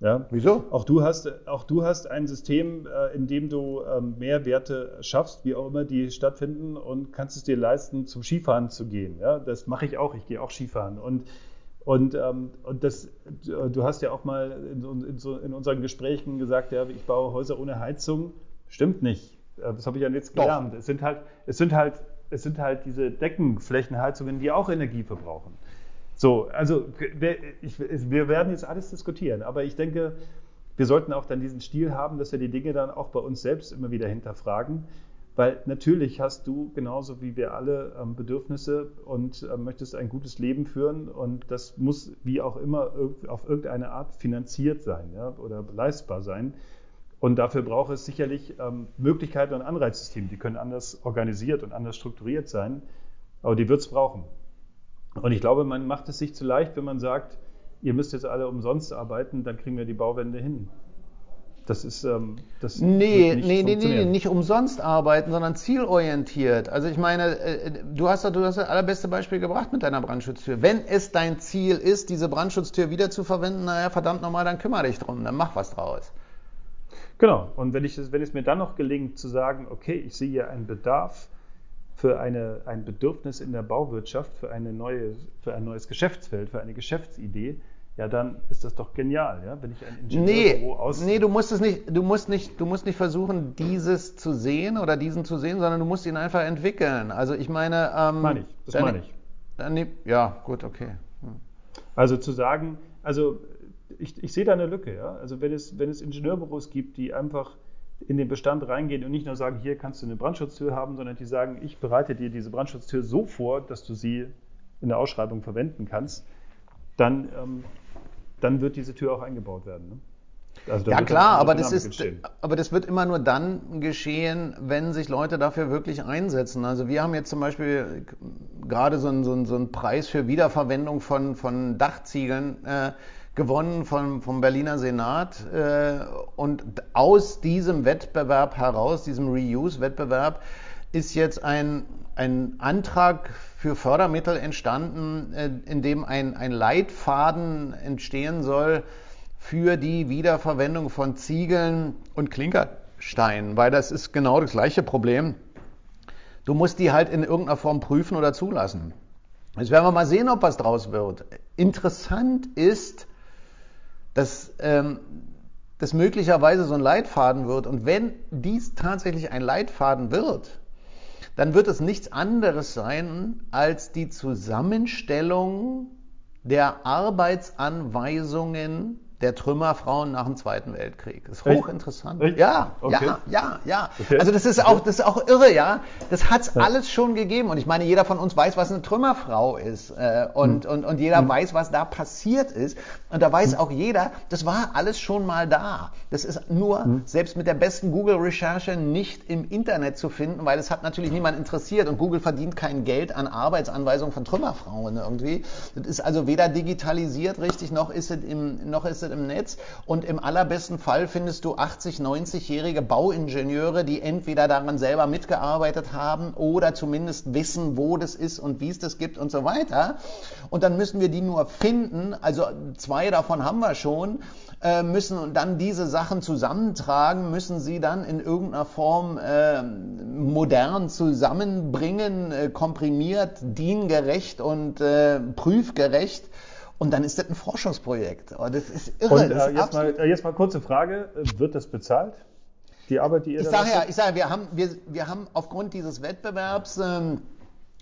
Ja? Wieso? Auch du hast, auch du hast ein System, äh, in dem du ähm, Mehrwerte schaffst, wie auch immer die stattfinden, und kannst es dir leisten, zum Skifahren zu gehen. Ja? Das mache ich auch. Ich gehe auch Skifahren. Und, und, ähm, und das, du hast ja auch mal in, in, so, in unseren Gesprächen gesagt, ja, ich baue Häuser ohne Heizung. Stimmt nicht. Äh, das habe ich ja jetzt gelernt. Es sind halt, es sind halt, es sind halt diese Deckenflächenheizungen, die auch Energie verbrauchen. So, also ich, wir werden jetzt alles diskutieren, aber ich denke, wir sollten auch dann diesen Stil haben, dass wir die Dinge dann auch bei uns selbst immer wieder hinterfragen. Weil natürlich hast du genauso wie wir alle ähm, Bedürfnisse und äh, möchtest ein gutes Leben führen und das muss wie auch immer auf irgendeine Art finanziert sein ja, oder leistbar sein. Und dafür braucht es sicherlich ähm, Möglichkeiten und Anreizsysteme. Die können anders organisiert und anders strukturiert sein, aber die wird es brauchen. Und ich glaube, man macht es sich zu leicht, wenn man sagt, ihr müsst jetzt alle umsonst arbeiten, dann kriegen wir die Bauwände hin. Das ist ähm, das nee, nicht nee, nee, nee, nicht umsonst arbeiten, sondern zielorientiert. Also ich meine, äh, du hast du hast das allerbeste Beispiel gebracht mit deiner Brandschutztür. Wenn es dein Ziel ist, diese Brandschutztür wieder zu verwenden, naja, verdammt nochmal, dann kümmere dich drum, dann mach was draus. Genau. Und wenn, ich, wenn es mir dann noch gelingt zu sagen, okay, ich sehe hier einen Bedarf, für eine, ein Bedürfnis in der Bauwirtschaft, für, eine neue, für ein neues Geschäftsfeld, für eine Geschäftsidee, ja, dann ist das doch genial, ja, wenn ich ein Ingenieurbüro nee, aus. Nee, du musst es nicht, du musst nicht, du musst nicht versuchen, dieses zu sehen oder diesen zu sehen, sondern du musst ihn einfach entwickeln. Also ich meine. Ähm, meine ich, das dann, meine ich. Dann, ja, gut, okay. Hm. Also zu sagen, also ich, ich sehe da eine Lücke, ja. Also wenn es, wenn es Ingenieurbüros gibt, die einfach in den Bestand reingehen und nicht nur sagen, hier kannst du eine Brandschutztür haben, sondern die sagen, ich bereite dir diese Brandschutztür so vor, dass du sie in der Ausschreibung verwenden kannst, dann, ähm, dann wird diese Tür auch eingebaut werden. Ne? Also ja klar, aber das, ist, aber das wird immer nur dann geschehen, wenn sich Leute dafür wirklich einsetzen. Also wir haben jetzt zum Beispiel gerade so einen, so einen, so einen Preis für Wiederverwendung von, von Dachziegeln. Äh, gewonnen vom, vom Berliner Senat. Äh, und aus diesem Wettbewerb heraus, diesem Reuse-Wettbewerb, ist jetzt ein, ein Antrag für Fördermittel entstanden, äh, in dem ein, ein Leitfaden entstehen soll für die Wiederverwendung von Ziegeln und Klinkersteinen, weil das ist genau das gleiche Problem. Du musst die halt in irgendeiner Form prüfen oder zulassen. Jetzt werden wir mal sehen, ob was draus wird. Interessant ist, dass ähm, das möglicherweise so ein Leitfaden wird. Und wenn dies tatsächlich ein Leitfaden wird, dann wird es nichts anderes sein als die Zusammenstellung der Arbeitsanweisungen der Trümmerfrauen nach dem Zweiten Weltkrieg. Das ist hochinteressant. Echt? Ja, okay. ja, ja, ja. Okay. Also das ist auch, das ist auch irre, ja. Das hat's ja. alles schon gegeben. Und ich meine, jeder von uns weiß, was eine Trümmerfrau ist. Äh, und, hm. und, und jeder hm. weiß, was da passiert ist. Und da weiß hm. auch jeder, das war alles schon mal da. Das ist nur, hm. selbst mit der besten Google-Recherche, nicht im Internet zu finden, weil es hat natürlich niemand interessiert. Und Google verdient kein Geld an Arbeitsanweisungen von Trümmerfrauen irgendwie. Das ist also weder digitalisiert richtig, noch ist es im, noch ist es im Netz und im allerbesten Fall findest du 80, 90-jährige Bauingenieure, die entweder daran selber mitgearbeitet haben oder zumindest wissen, wo das ist und wie es das gibt und so weiter. Und dann müssen wir die nur finden, also zwei davon haben wir schon, äh, müssen dann diese Sachen zusammentragen, müssen sie dann in irgendeiner Form äh, modern zusammenbringen, äh, komprimiert, diengerecht und äh, prüfgerecht. Und dann ist das ein Forschungsprojekt. Oh, das ist irre. Und, äh, jetzt, mal, äh, jetzt mal kurze Frage: Wird das bezahlt? Die Arbeit, die ihr ich da sage ja, ich sage, wir haben, wir, wir haben aufgrund dieses Wettbewerbs ähm,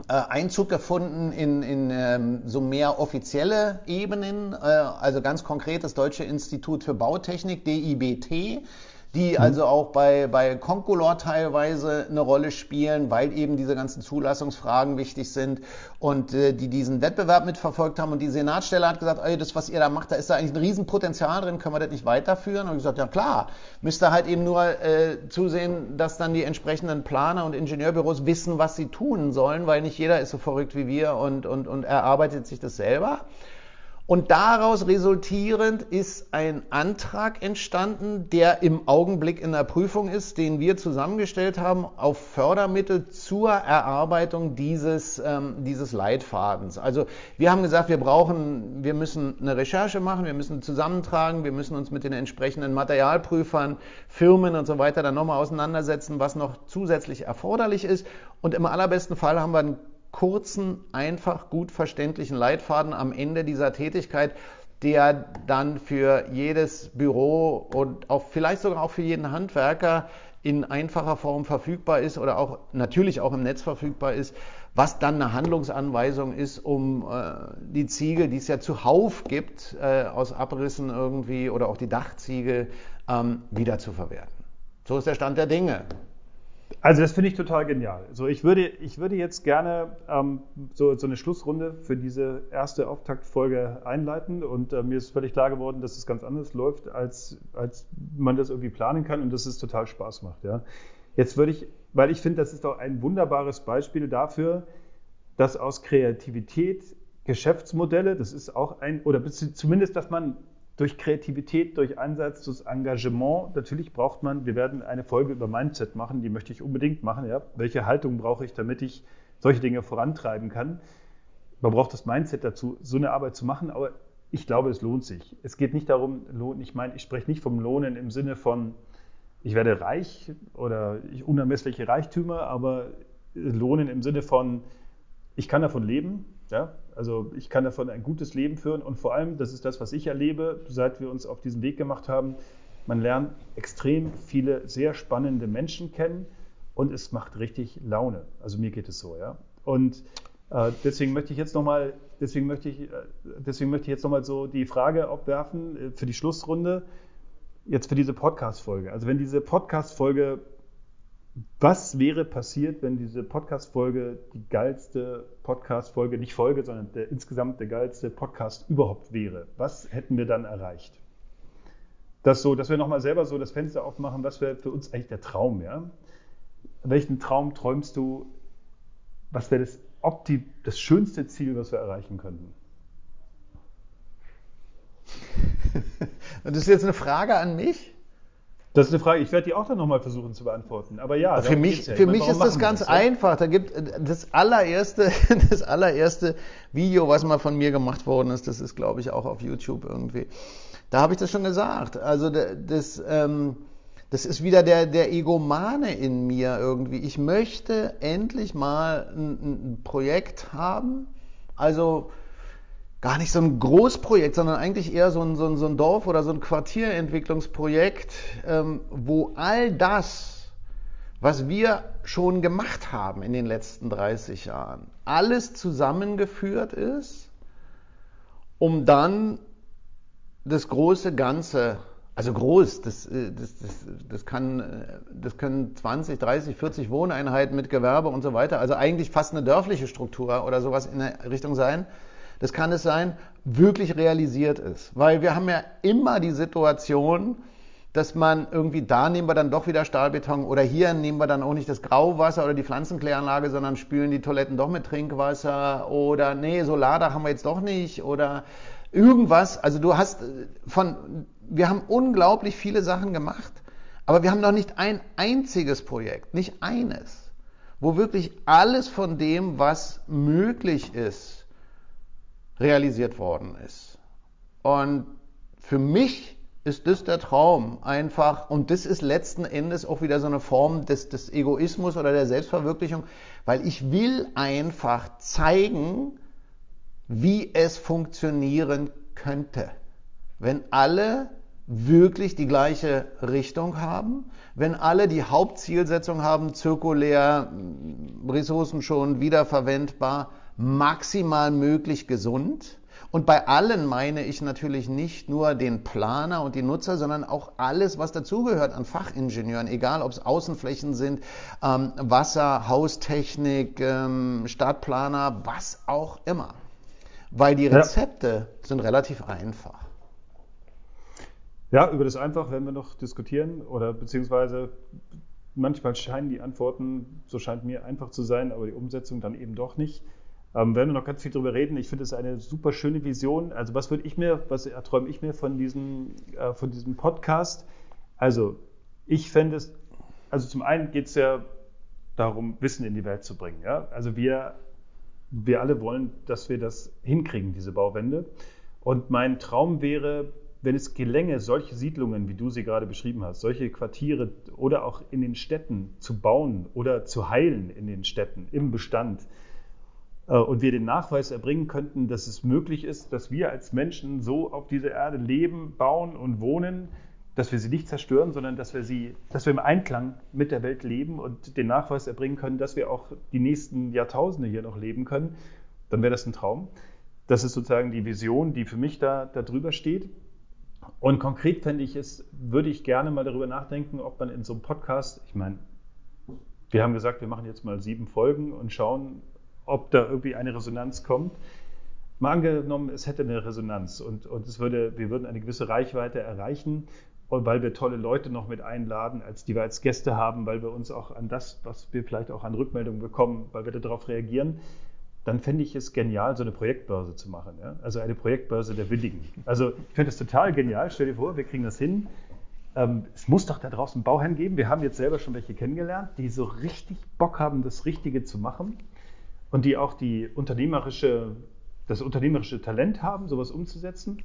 äh, Einzug gefunden in, in ähm, so mehr offizielle Ebenen, äh, also ganz konkret das Deutsche Institut für Bautechnik, DIBT die mhm. also auch bei, bei Concolor teilweise eine Rolle spielen, weil eben diese ganzen Zulassungsfragen wichtig sind und äh, die diesen Wettbewerb mitverfolgt haben. Und die Senatsstelle hat gesagt, ey, das, was ihr da macht, da ist da eigentlich ein Riesenpotenzial drin, können wir das nicht weiterführen? Und ich gesagt, ja klar, müsst ihr halt eben nur äh, zusehen, dass dann die entsprechenden Planer und Ingenieurbüros wissen, was sie tun sollen, weil nicht jeder ist so verrückt wie wir und, und, und erarbeitet sich das selber. Und daraus resultierend ist ein Antrag entstanden, der im Augenblick in der Prüfung ist, den wir zusammengestellt haben auf Fördermittel zur Erarbeitung dieses, ähm, dieses Leitfadens. Also wir haben gesagt, wir brauchen, wir müssen eine Recherche machen, wir müssen zusammentragen, wir müssen uns mit den entsprechenden Materialprüfern, Firmen und so weiter dann nochmal auseinandersetzen, was noch zusätzlich erforderlich ist. Und im allerbesten Fall haben wir einen kurzen, einfach gut verständlichen Leitfaden am Ende dieser Tätigkeit, der dann für jedes Büro und auch vielleicht sogar auch für jeden Handwerker in einfacher Form verfügbar ist oder auch natürlich auch im Netz verfügbar ist, was dann eine Handlungsanweisung ist, um äh, die Ziegel, die es ja zuhauf gibt, äh, aus Abrissen irgendwie oder auch die Dachziegel ähm, wieder zu verwerten. So ist der Stand der Dinge. Also das finde ich total genial. So, ich würde, ich würde jetzt gerne ähm, so, so eine Schlussrunde für diese erste Auftaktfolge einleiten und äh, mir ist völlig klar geworden, dass es ganz anders läuft, als, als man das irgendwie planen kann und dass es total Spaß macht. Ja. Jetzt würde ich, weil ich finde, das ist doch ein wunderbares Beispiel dafür, dass aus Kreativität Geschäftsmodelle, das ist auch ein, oder zumindest, dass man durch Kreativität, durch Einsatz, durch Engagement. Natürlich braucht man, wir werden eine Folge über Mindset machen, die möchte ich unbedingt machen. Ja. Welche Haltung brauche ich, damit ich solche Dinge vorantreiben kann? Man braucht das Mindset dazu, so eine Arbeit zu machen, aber ich glaube, es lohnt sich. Es geht nicht darum, ich meine, ich spreche nicht vom Lohnen im Sinne von, ich werde reich oder ich unermessliche Reichtümer, aber Lohnen im Sinne von, ich kann davon leben, ja? Also ich kann davon ein gutes Leben führen und vor allem, das ist das, was ich erlebe, seit wir uns auf diesen Weg gemacht haben, man lernt extrem viele sehr spannende Menschen kennen und es macht richtig Laune. Also mir geht es so, ja. Und äh, deswegen möchte ich jetzt nochmal, deswegen möchte ich, äh, deswegen möchte ich jetzt nochmal so die Frage aufwerfen äh, für die Schlussrunde, jetzt für diese Podcast-Folge. Also wenn diese Podcast-Folge was wäre passiert, wenn diese Podcast-Folge die geilste Podcast-Folge, nicht Folge, sondern der insgesamt der geilste Podcast überhaupt wäre? Was hätten wir dann erreicht? Das so, dass wir nochmal selber so das Fenster aufmachen, was wäre für uns eigentlich der Traum, ja? Welchen Traum träumst du? Was wäre das, das schönste Ziel, was wir erreichen könnten? Und das ist jetzt eine Frage an mich? Das ist eine Frage, ich werde die auch dann nochmal versuchen zu beantworten. Aber ja, für mich, ja. für meine, mich ist das ganz das, einfach. Da gibt das allererste, das allererste Video, was mal von mir gemacht worden ist, das ist, glaube ich, auch auf YouTube irgendwie. Da habe ich das schon gesagt. Also das, ähm, das ist wieder der, der Egomane in mir irgendwie. Ich möchte endlich mal ein, ein Projekt haben. Also gar nicht so ein Großprojekt, sondern eigentlich eher so ein, so ein, so ein Dorf- oder so ein Quartierentwicklungsprojekt, ähm, wo all das, was wir schon gemacht haben in den letzten 30 Jahren, alles zusammengeführt ist, um dann das große Ganze, also groß, das, äh, das, das, das, kann, äh, das können 20, 30, 40 Wohneinheiten mit Gewerbe und so weiter, also eigentlich fast eine dörfliche Struktur oder sowas in der Richtung sein, das kann es sein, wirklich realisiert ist. Weil wir haben ja immer die Situation, dass man irgendwie da nehmen wir dann doch wieder Stahlbeton oder hier nehmen wir dann auch nicht das Grauwasser oder die Pflanzenkläranlage, sondern spülen die Toiletten doch mit Trinkwasser oder nee, Solardach haben wir jetzt doch nicht oder irgendwas. Also du hast von, wir haben unglaublich viele Sachen gemacht, aber wir haben noch nicht ein einziges Projekt, nicht eines, wo wirklich alles von dem, was möglich ist, realisiert worden ist. Und für mich ist das der Traum einfach, und das ist letzten Endes auch wieder so eine Form des, des Egoismus oder der Selbstverwirklichung, weil ich will einfach zeigen, wie es funktionieren könnte, wenn alle wirklich die gleiche Richtung haben, wenn alle die Hauptzielsetzung haben, zirkulär, ressourcenschonend, wiederverwendbar, maximal möglich gesund. Und bei allen meine ich natürlich nicht nur den Planer und die Nutzer, sondern auch alles, was dazugehört an Fachingenieuren, egal ob es Außenflächen sind, ähm, Wasser, Haustechnik, ähm, Stadtplaner, was auch immer. Weil die Rezepte ja. sind relativ einfach. Ja, über das einfach werden wir noch diskutieren oder beziehungsweise manchmal scheinen die Antworten, so scheint mir einfach zu sein, aber die Umsetzung dann eben doch nicht. Ähm, werden wir noch ganz viel drüber reden. Ich finde es eine super schöne Vision. Also was würde ich mir, was erträume ich mir von diesem, äh, von diesem Podcast? Also ich fände es, also zum einen geht es ja darum, Wissen in die Welt zu bringen. Ja? Also wir, wir alle wollen, dass wir das hinkriegen, diese Bauwende. Und mein Traum wäre, wenn es gelänge, solche Siedlungen, wie du sie gerade beschrieben hast, solche Quartiere oder auch in den Städten zu bauen oder zu heilen in den Städten, im Bestand, und wir den Nachweis erbringen könnten, dass es möglich ist, dass wir als Menschen so auf dieser Erde leben, bauen und wohnen, dass wir sie nicht zerstören, sondern dass wir sie, dass wir im Einklang mit der Welt leben und den Nachweis erbringen können, dass wir auch die nächsten Jahrtausende hier noch leben können, dann wäre das ein Traum. Das ist sozusagen die Vision, die für mich da, da drüber steht. Und konkret fände ich es, würde ich gerne mal darüber nachdenken, ob man in so einem Podcast, ich meine, wir haben gesagt, wir machen jetzt mal sieben Folgen und schauen, ob da irgendwie eine Resonanz kommt. Mal angenommen, es hätte eine Resonanz und, und es würde, wir würden eine gewisse Reichweite erreichen, weil wir tolle Leute noch mit einladen, als die wir als Gäste haben, weil wir uns auch an das, was wir vielleicht auch an Rückmeldungen bekommen, weil wir darauf reagieren, dann fände ich es genial, so eine Projektbörse zu machen. Ja? Also eine Projektbörse der Willigen. Also ich finde es total genial. Stell dir vor, wir kriegen das hin. Ähm, es muss doch da draußen Bauherren geben. Wir haben jetzt selber schon welche kennengelernt, die so richtig Bock haben, das Richtige zu machen und die auch die unternehmerische, das unternehmerische Talent haben, sowas umzusetzen.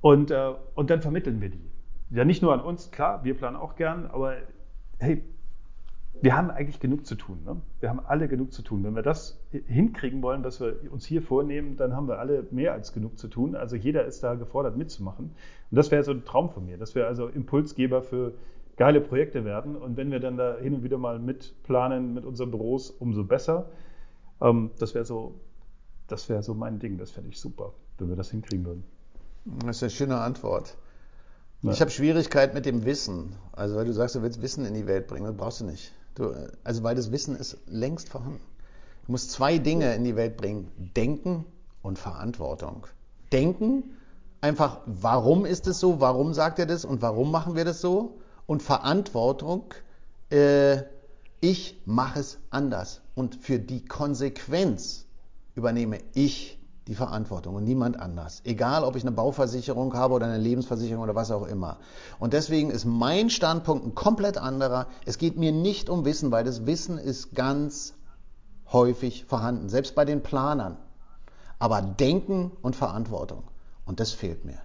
Und, äh, und dann vermitteln wir die. Ja, nicht nur an uns, klar, wir planen auch gern, aber hey, wir haben eigentlich genug zu tun. Ne? Wir haben alle genug zu tun. Wenn wir das hinkriegen wollen, was wir uns hier vornehmen, dann haben wir alle mehr als genug zu tun. Also jeder ist da gefordert mitzumachen. Und das wäre so ein Traum von mir, dass wir also Impulsgeber für geile Projekte werden. Und wenn wir dann da hin und wieder mal mitplanen mit unseren Büros, umso besser. Ähm, das wäre so, das wäre so mein Ding. Das fände ich super, wenn wir das hinkriegen würden. Das ist eine schöne Antwort. Ja. Ich habe Schwierigkeit mit dem Wissen. Also weil du sagst, du willst Wissen in die Welt bringen, das brauchst du nicht. Du, also weil das Wissen ist längst vorhanden. Du musst zwei Dinge in die Welt bringen. Denken und Verantwortung. Denken, einfach, warum ist es so, warum sagt er das und warum machen wir das so? Und Verantwortung, äh, ich mache es anders. Und für die Konsequenz übernehme ich die Verantwortung und niemand anders. Egal, ob ich eine Bauversicherung habe oder eine Lebensversicherung oder was auch immer. Und deswegen ist mein Standpunkt ein komplett anderer. Es geht mir nicht um Wissen, weil das Wissen ist ganz häufig vorhanden, selbst bei den Planern. Aber Denken und Verantwortung. Und das fehlt mir.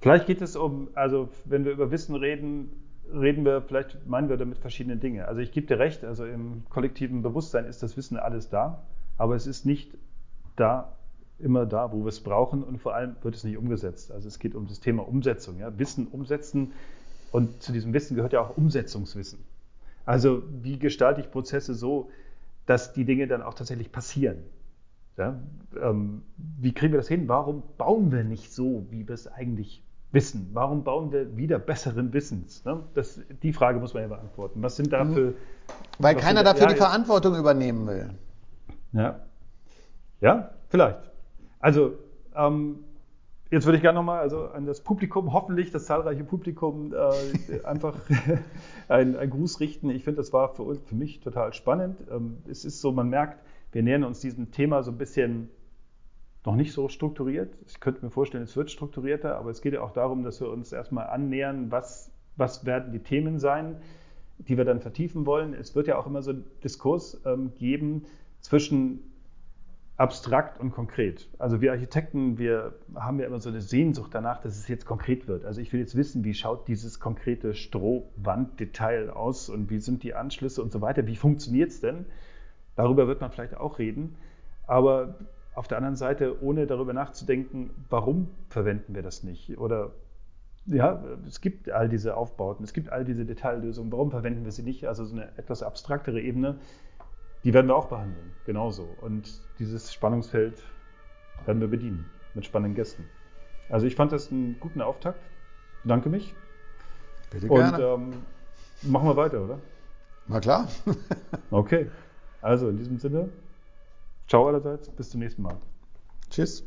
Vielleicht geht es um, also wenn wir über Wissen reden, reden wir, vielleicht meinen wir damit verschiedene Dinge. Also ich gebe dir recht, also im kollektiven Bewusstsein ist das Wissen alles da aber es ist nicht da, immer da, wo wir es brauchen und vor allem wird es nicht umgesetzt. Also es geht um das Thema Umsetzung, ja? Wissen umsetzen und zu diesem Wissen gehört ja auch Umsetzungswissen. Also wie gestalte ich Prozesse so, dass die Dinge dann auch tatsächlich passieren? Ja? Ähm, wie kriegen wir das hin? Warum bauen wir nicht so, wie wir es eigentlich wissen? Warum bauen wir wieder besseren Wissens? Ne? Das, die Frage muss man ja beantworten. Was sind da mhm. für... Weil keiner dafür ja, die Verantwortung übernehmen will. Ja. Ja, vielleicht. Also, ähm, jetzt würde ich gerne nochmal also an das Publikum, hoffentlich das zahlreiche Publikum, äh, einfach einen, einen Gruß richten. Ich finde, das war für, uns, für mich total spannend. Ähm, es ist so, man merkt, wir nähern uns diesem Thema so ein bisschen noch nicht so strukturiert. Ich könnte mir vorstellen, es wird strukturierter, aber es geht ja auch darum, dass wir uns erstmal annähern, was, was werden die Themen sein, die wir dann vertiefen wollen. Es wird ja auch immer so einen Diskurs ähm, geben, zwischen abstrakt und konkret. Also wir Architekten, wir haben ja immer so eine Sehnsucht danach, dass es jetzt konkret wird. Also ich will jetzt wissen, wie schaut dieses konkrete Strohwanddetail aus und wie sind die Anschlüsse und so weiter. Wie funktioniert es denn? Darüber wird man vielleicht auch reden. Aber auf der anderen Seite, ohne darüber nachzudenken, warum verwenden wir das nicht? Oder ja, es gibt all diese Aufbauten, es gibt all diese Detaillösungen, warum verwenden wir sie nicht? Also so eine etwas abstraktere Ebene, die werden wir auch behandeln, genauso. Und dieses Spannungsfeld werden wir bedienen mit spannenden Gästen. Also ich fand das einen guten Auftakt. Danke mich. Bitte gerne. Und ähm, machen wir weiter, oder? Na klar. okay. Also in diesem Sinne, ciao allerseits, bis zum nächsten Mal. Tschüss.